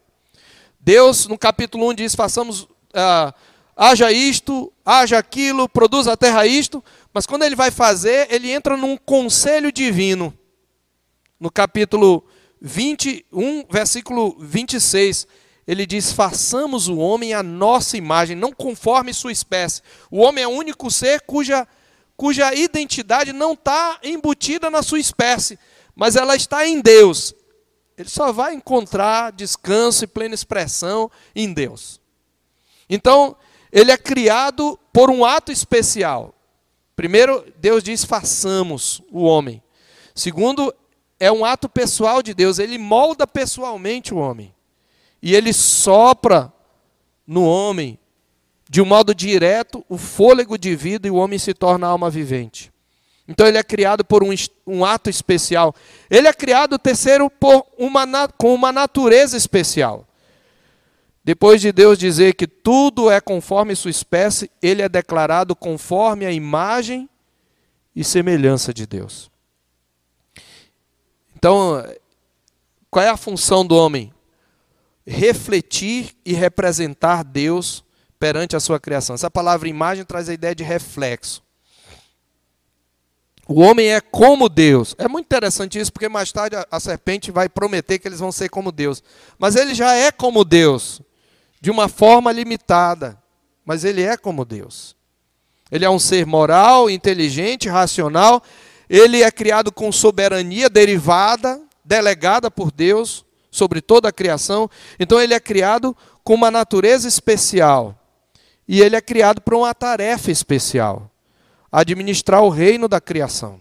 Deus, no capítulo 1, diz: façamos ah, haja isto, haja aquilo, produza a terra isto, mas quando ele vai fazer, ele entra num conselho divino. No capítulo 21, versículo 26, ele diz: Façamos o homem a nossa imagem, não conforme sua espécie. O homem é o único ser cuja, cuja identidade não está embutida na sua espécie, mas ela está em Deus. Ele só vai encontrar descanso e plena expressão em Deus. Então, ele é criado por um ato especial. Primeiro, Deus diz: façamos o homem. Segundo, é um ato pessoal de Deus, ele molda pessoalmente o homem. E ele sopra no homem, de um modo direto, o fôlego de vida e o homem se torna alma vivente. Então ele é criado por um, um ato especial. Ele é criado, terceiro, por uma, com uma natureza especial. Depois de Deus dizer que tudo é conforme sua espécie, ele é declarado conforme a imagem e semelhança de Deus. Então, qual é a função do homem? Refletir e representar Deus perante a sua criação. Essa palavra imagem traz a ideia de reflexo. O homem é como Deus. É muito interessante isso, porque mais tarde a, serpente vai prometer que eles vão ser como Deus. Mas ele já é como Deus de uma forma limitada, mas ele é como Deus. Ele é um ser moral, inteligente, racional. Ele é criado com soberania derivada, delegada por Deus sobre toda a criação. Então ele é criado com uma natureza especial. E ele é criado para uma tarefa especial: administrar o reino da criação.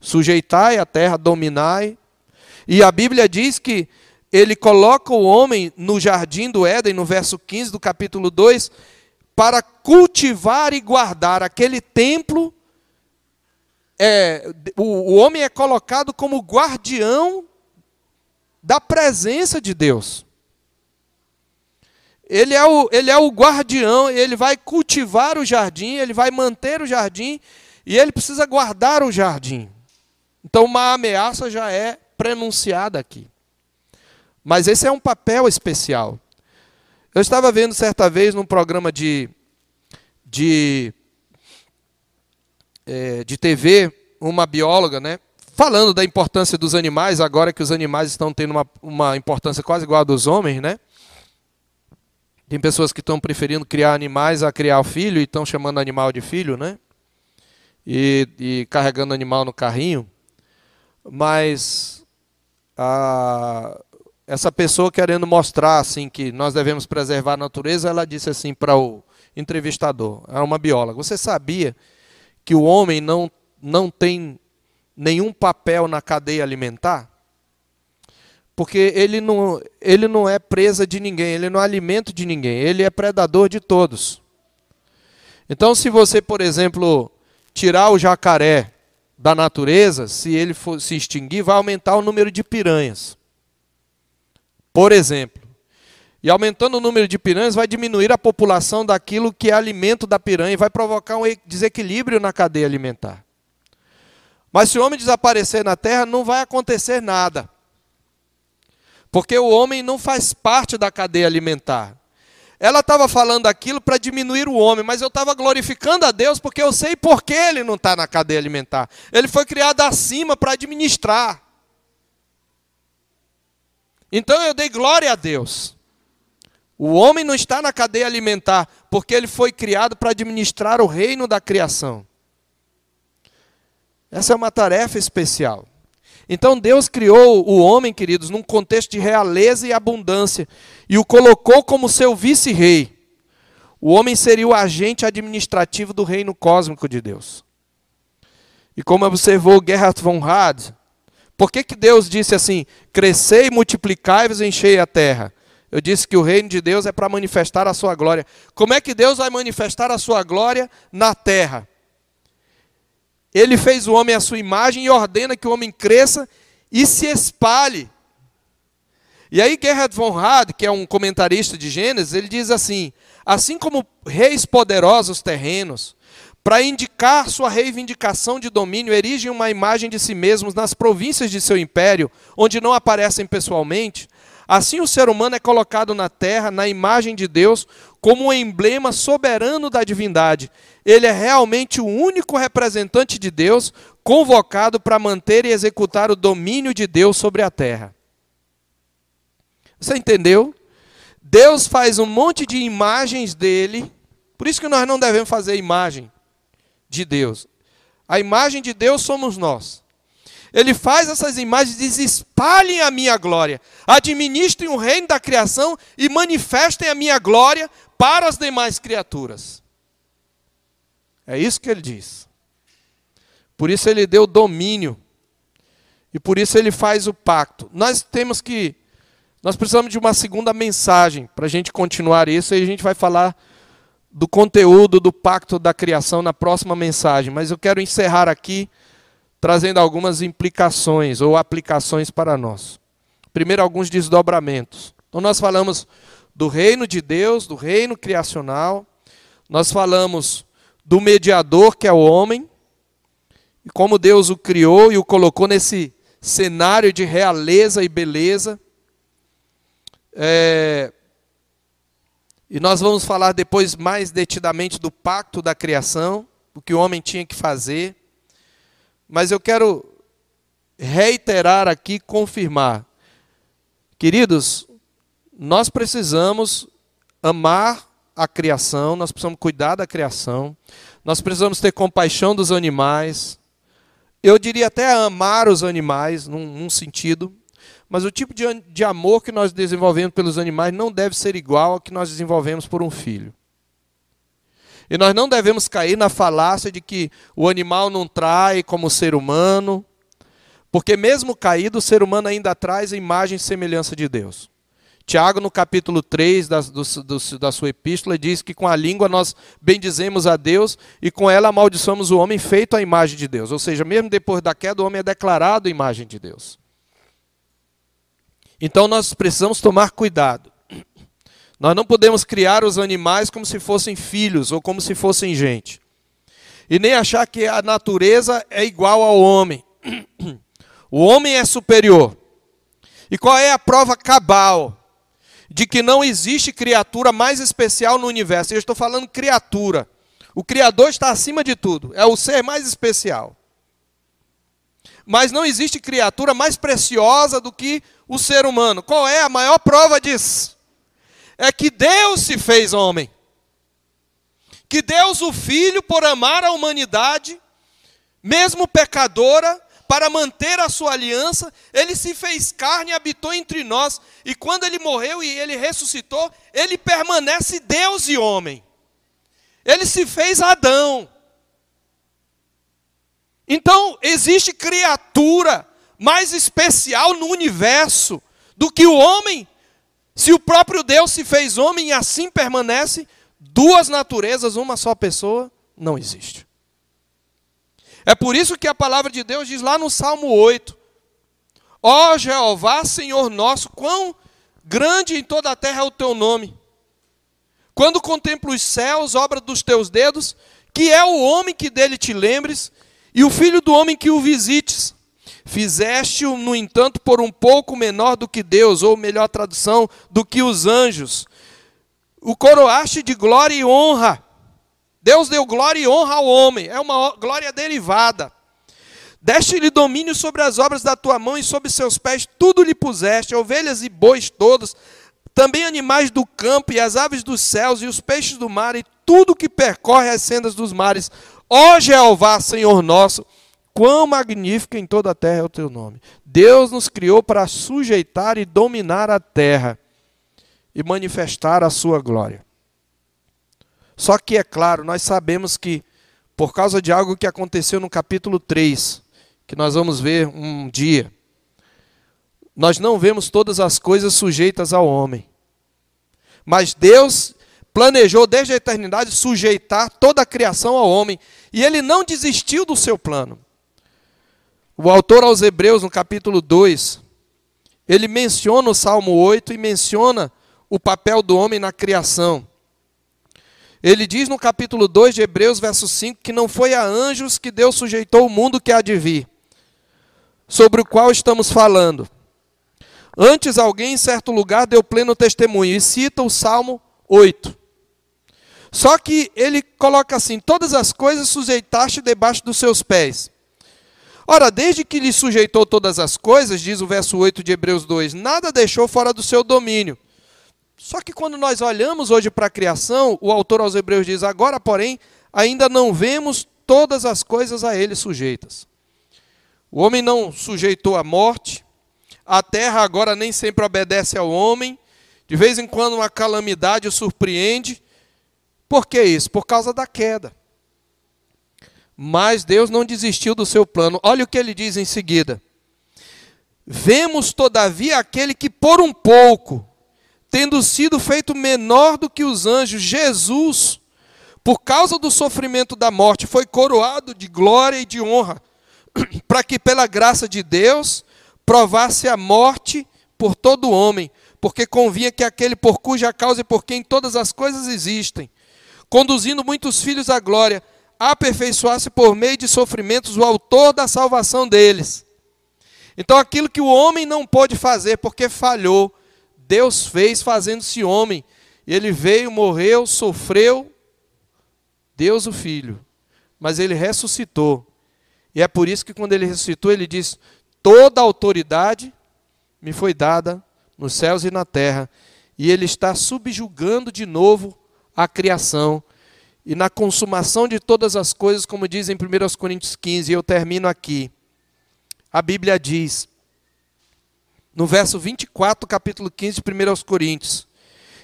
Sujeitai a terra, dominai. E a Bíblia diz que ele coloca o homem no jardim do Éden, no verso 15 do capítulo 2, para cultivar e guardar aquele templo. É, o, o homem é colocado como guardião da presença de Deus. Ele é, o, ele é o guardião, ele vai cultivar o jardim, ele vai manter o jardim e ele precisa guardar o jardim. Então, uma ameaça já é prenunciada aqui. Mas esse é um papel especial. Eu estava vendo certa vez num programa de, de, é, de TV, uma bióloga, né, falando da importância dos animais, agora que os animais estão tendo uma, uma importância quase igual a dos homens, né? Tem pessoas que estão preferindo criar animais a criar o filho e estão chamando animal de filho, né? E, e carregando animal no carrinho. Mas a, essa pessoa querendo mostrar assim que nós devemos preservar a natureza, ela disse assim para o entrevistador, era uma bióloga. Você sabia que o homem não, não tem nenhum papel na cadeia alimentar? Porque ele não, ele não é presa de ninguém, ele não é alimento de ninguém, ele é predador de todos. Então, se você, por exemplo, tirar o jacaré da natureza, se ele for se extinguir, vai aumentar o número de piranhas. Por exemplo. E aumentando o número de piranhas, vai diminuir a população daquilo que é alimento da piranha e vai provocar um desequilíbrio na cadeia alimentar. Mas se o homem desaparecer na terra, não vai acontecer nada. Porque o homem não faz parte da cadeia alimentar. Ela estava falando aquilo para diminuir o homem, mas eu estava glorificando a Deus porque eu sei por que ele não está na cadeia alimentar. Ele foi criado acima para administrar. Então eu dei glória a Deus. O homem não está na cadeia alimentar, porque ele foi criado para administrar o reino da criação. Essa é uma tarefa especial. Então Deus criou o homem, queridos, num contexto de realeza e abundância, e o colocou como seu vice-rei. O homem seria o agente administrativo do reino cósmico de Deus. E como observou Gerhard von Rad, por que, que Deus disse assim: crescei, multiplicai-vos e enchei a terra? Eu disse que o reino de Deus é para manifestar a sua glória. Como é que Deus vai manifestar a sua glória na terra? Ele fez o homem à sua imagem e ordena que o homem cresça e se espalhe. E aí Gerhard von Rad, que é um comentarista de Gênesis, ele diz assim: assim como reis poderosos terrenos para indicar sua reivindicação de domínio, erigem uma imagem de si mesmos nas províncias de seu império, onde não aparecem pessoalmente. Assim, o ser humano é colocado na terra, na imagem de Deus, como um emblema soberano da divindade. Ele é realmente o único representante de Deus convocado para manter e executar o domínio de Deus sobre a terra. Você entendeu? Deus faz um monte de imagens dele, por isso que nós não devemos fazer imagem de Deus. A imagem de Deus somos nós. Ele faz essas imagens e diz: espalhem a minha glória, administrem o reino da criação e manifestem a minha glória para as demais criaturas. É isso que ele diz. Por isso ele deu domínio. E por isso ele faz o pacto. Nós temos que. Nós precisamos de uma segunda mensagem para a gente continuar isso e a gente vai falar do conteúdo do pacto da criação na próxima mensagem, mas eu quero encerrar aqui trazendo algumas implicações ou aplicações para nós. Primeiro, alguns desdobramentos. Então, nós falamos do reino de Deus, do reino criacional, nós falamos do mediador, que é o homem, e como Deus o criou e o colocou nesse cenário de realeza e beleza. É, e nós vamos falar depois mais detidamente do pacto da criação, o que o homem tinha que fazer. Mas eu quero reiterar aqui, confirmar. Queridos, nós precisamos amar a criação, nós precisamos cuidar da criação, nós precisamos ter compaixão dos animais. Eu diria até amar os animais, num, num sentido, mas o tipo de, de amor que nós desenvolvemos pelos animais não deve ser igual ao que nós desenvolvemos por um filho. E nós não devemos cair na falácia de que o animal não trai como o ser humano, porque mesmo caído, o ser humano ainda traz a imagem e semelhança de Deus. Tiago, no capítulo 3 da, do, do, da sua epístola, diz que com a língua nós bendizemos a Deus e com ela amaldiçoamos o homem feito à imagem de Deus. Ou seja, mesmo depois da queda, o homem é declarado imagem de Deus. Então nós precisamos tomar cuidado. Nós não podemos criar os animais como se fossem filhos ou como se fossem gente. E nem achar que a natureza é igual ao homem. O homem é superior. E qual é a prova cabal de que não existe criatura mais especial no universo? Eu estou falando criatura. O Criador está acima de tudo, é o ser mais especial. Mas não existe criatura mais preciosa do que o ser humano. Qual é a maior prova disso? É que Deus se fez homem. Que Deus, o Filho, por amar a humanidade, mesmo pecadora, para manter a sua aliança, ele se fez carne e habitou entre nós. E quando ele morreu e ele ressuscitou, ele permanece Deus e homem. Ele se fez Adão. Então, existe criatura mais especial no universo do que o homem? Se o próprio Deus se fez homem e assim permanece, duas naturezas, uma só pessoa, não existe. É por isso que a palavra de Deus diz lá no Salmo 8: Ó Jeová, Senhor nosso, quão grande em toda a terra é o teu nome. Quando contemplo os céus, obra dos teus dedos, que é o homem que dele te lembres, e o filho do homem que o visites. Fizeste-o, no entanto, por um pouco menor do que Deus, ou melhor tradução, do que os anjos. O coroaste de glória e honra. Deus deu glória e honra ao homem, é uma glória derivada. Deste-lhe domínio sobre as obras da tua mão e sobre seus pés, tudo lhe puseste, ovelhas e bois todos, também animais do campo e as aves dos céus e os peixes do mar e tudo que percorre as sendas dos mares. Ó Jeová, Senhor nosso, quão magnífico em toda a terra é o teu nome. Deus nos criou para sujeitar e dominar a terra e manifestar a sua glória. Só que, é claro, nós sabemos que, por causa de algo que aconteceu no capítulo 3, que nós vamos ver um dia, nós não vemos todas as coisas sujeitas ao homem. Mas Deus planejou desde a eternidade sujeitar toda a criação ao homem, e ele não desistiu do seu plano. O autor aos Hebreus, no capítulo 2, ele menciona o Salmo 8 e menciona o papel do homem na criação. Ele diz no capítulo 2 de Hebreus, verso 5, que não foi a anjos que Deus sujeitou o mundo que há de vir, sobre o qual estamos falando. Antes, alguém em certo lugar deu pleno testemunho, e cita o Salmo 8. Só que ele coloca assim: todas as coisas sujeitaste debaixo dos seus pés. Ora, desde que lhe sujeitou todas as coisas, diz o verso 8 de Hebreus 2, nada deixou fora do seu domínio. Só que quando nós olhamos hoje para a criação, o autor aos Hebreus diz: agora, porém, ainda não vemos todas as coisas a ele sujeitas. O homem não sujeitou a morte, a terra agora nem sempre obedece ao homem, de vez em quando uma calamidade o surpreende. Por que isso? Por causa da queda. Mas Deus não desistiu do seu plano. Olha o que ele diz em seguida. Vemos, todavia, aquele que por um pouco tendo sido feito menor do que os anjos, Jesus, por causa do sofrimento da morte, foi coroado de glória e de honra, [clears throat] para que pela graça de Deus provasse a morte por todo homem, porque convinha que aquele por cuja causa e por quem todas as coisas existem, conduzindo muitos filhos à glória, aperfeiçoasse por meio de sofrimentos o autor da salvação deles. Então, aquilo que o homem não pôde fazer porque falhou, Deus fez fazendo-se homem. Ele veio, morreu, sofreu, Deus o Filho. Mas ele ressuscitou. E é por isso que quando ele ressuscitou, ele diz: Toda autoridade me foi dada nos céus e na terra. E ele está subjugando de novo a criação. E na consumação de todas as coisas, como diz em 1 Coríntios 15, e eu termino aqui. A Bíblia diz: no verso 24, capítulo 15 de 1 Coríntios.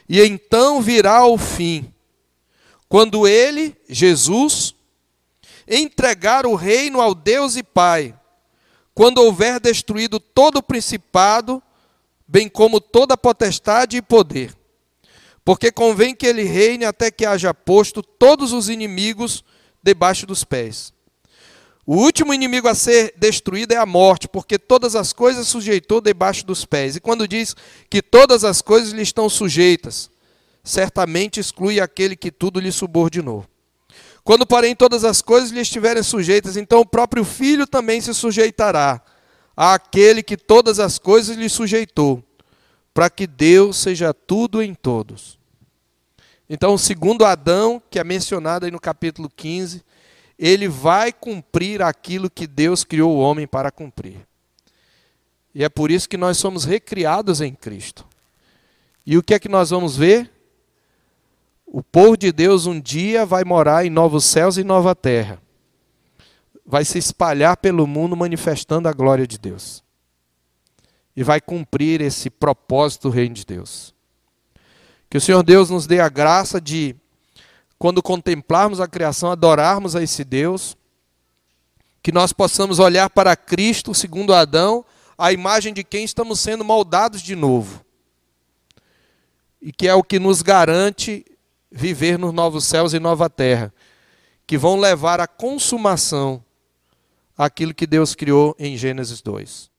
E então virá o fim, quando ele, Jesus, entregar o reino ao Deus e Pai, quando houver destruído todo o principado, bem como toda potestade e poder. Porque convém que ele reine até que haja posto todos os inimigos debaixo dos pés. O último inimigo a ser destruído é a morte, porque todas as coisas sujeitou debaixo dos pés. E quando diz que todas as coisas lhe estão sujeitas, certamente exclui aquele que tudo lhe subordinou. Quando, porém, todas as coisas lhe estiverem sujeitas, então o próprio filho também se sujeitará àquele que todas as coisas lhe sujeitou, para que Deus seja tudo em todos. Então, segundo Adão, que é mencionado aí no capítulo 15, ele vai cumprir aquilo que Deus criou o homem para cumprir. E é por isso que nós somos recriados em Cristo. E o que é que nós vamos ver? O povo de Deus um dia vai morar em novos céus e nova terra. Vai se espalhar pelo mundo manifestando a glória de Deus. E vai cumprir esse propósito do reino de Deus. Que o Senhor Deus nos dê a graça de quando contemplarmos a criação, adorarmos a esse Deus que nós possamos olhar para Cristo, segundo Adão, a imagem de quem estamos sendo moldados de novo. E que é o que nos garante viver nos novos céus e nova terra, que vão levar à consumação aquilo que Deus criou em Gênesis 2.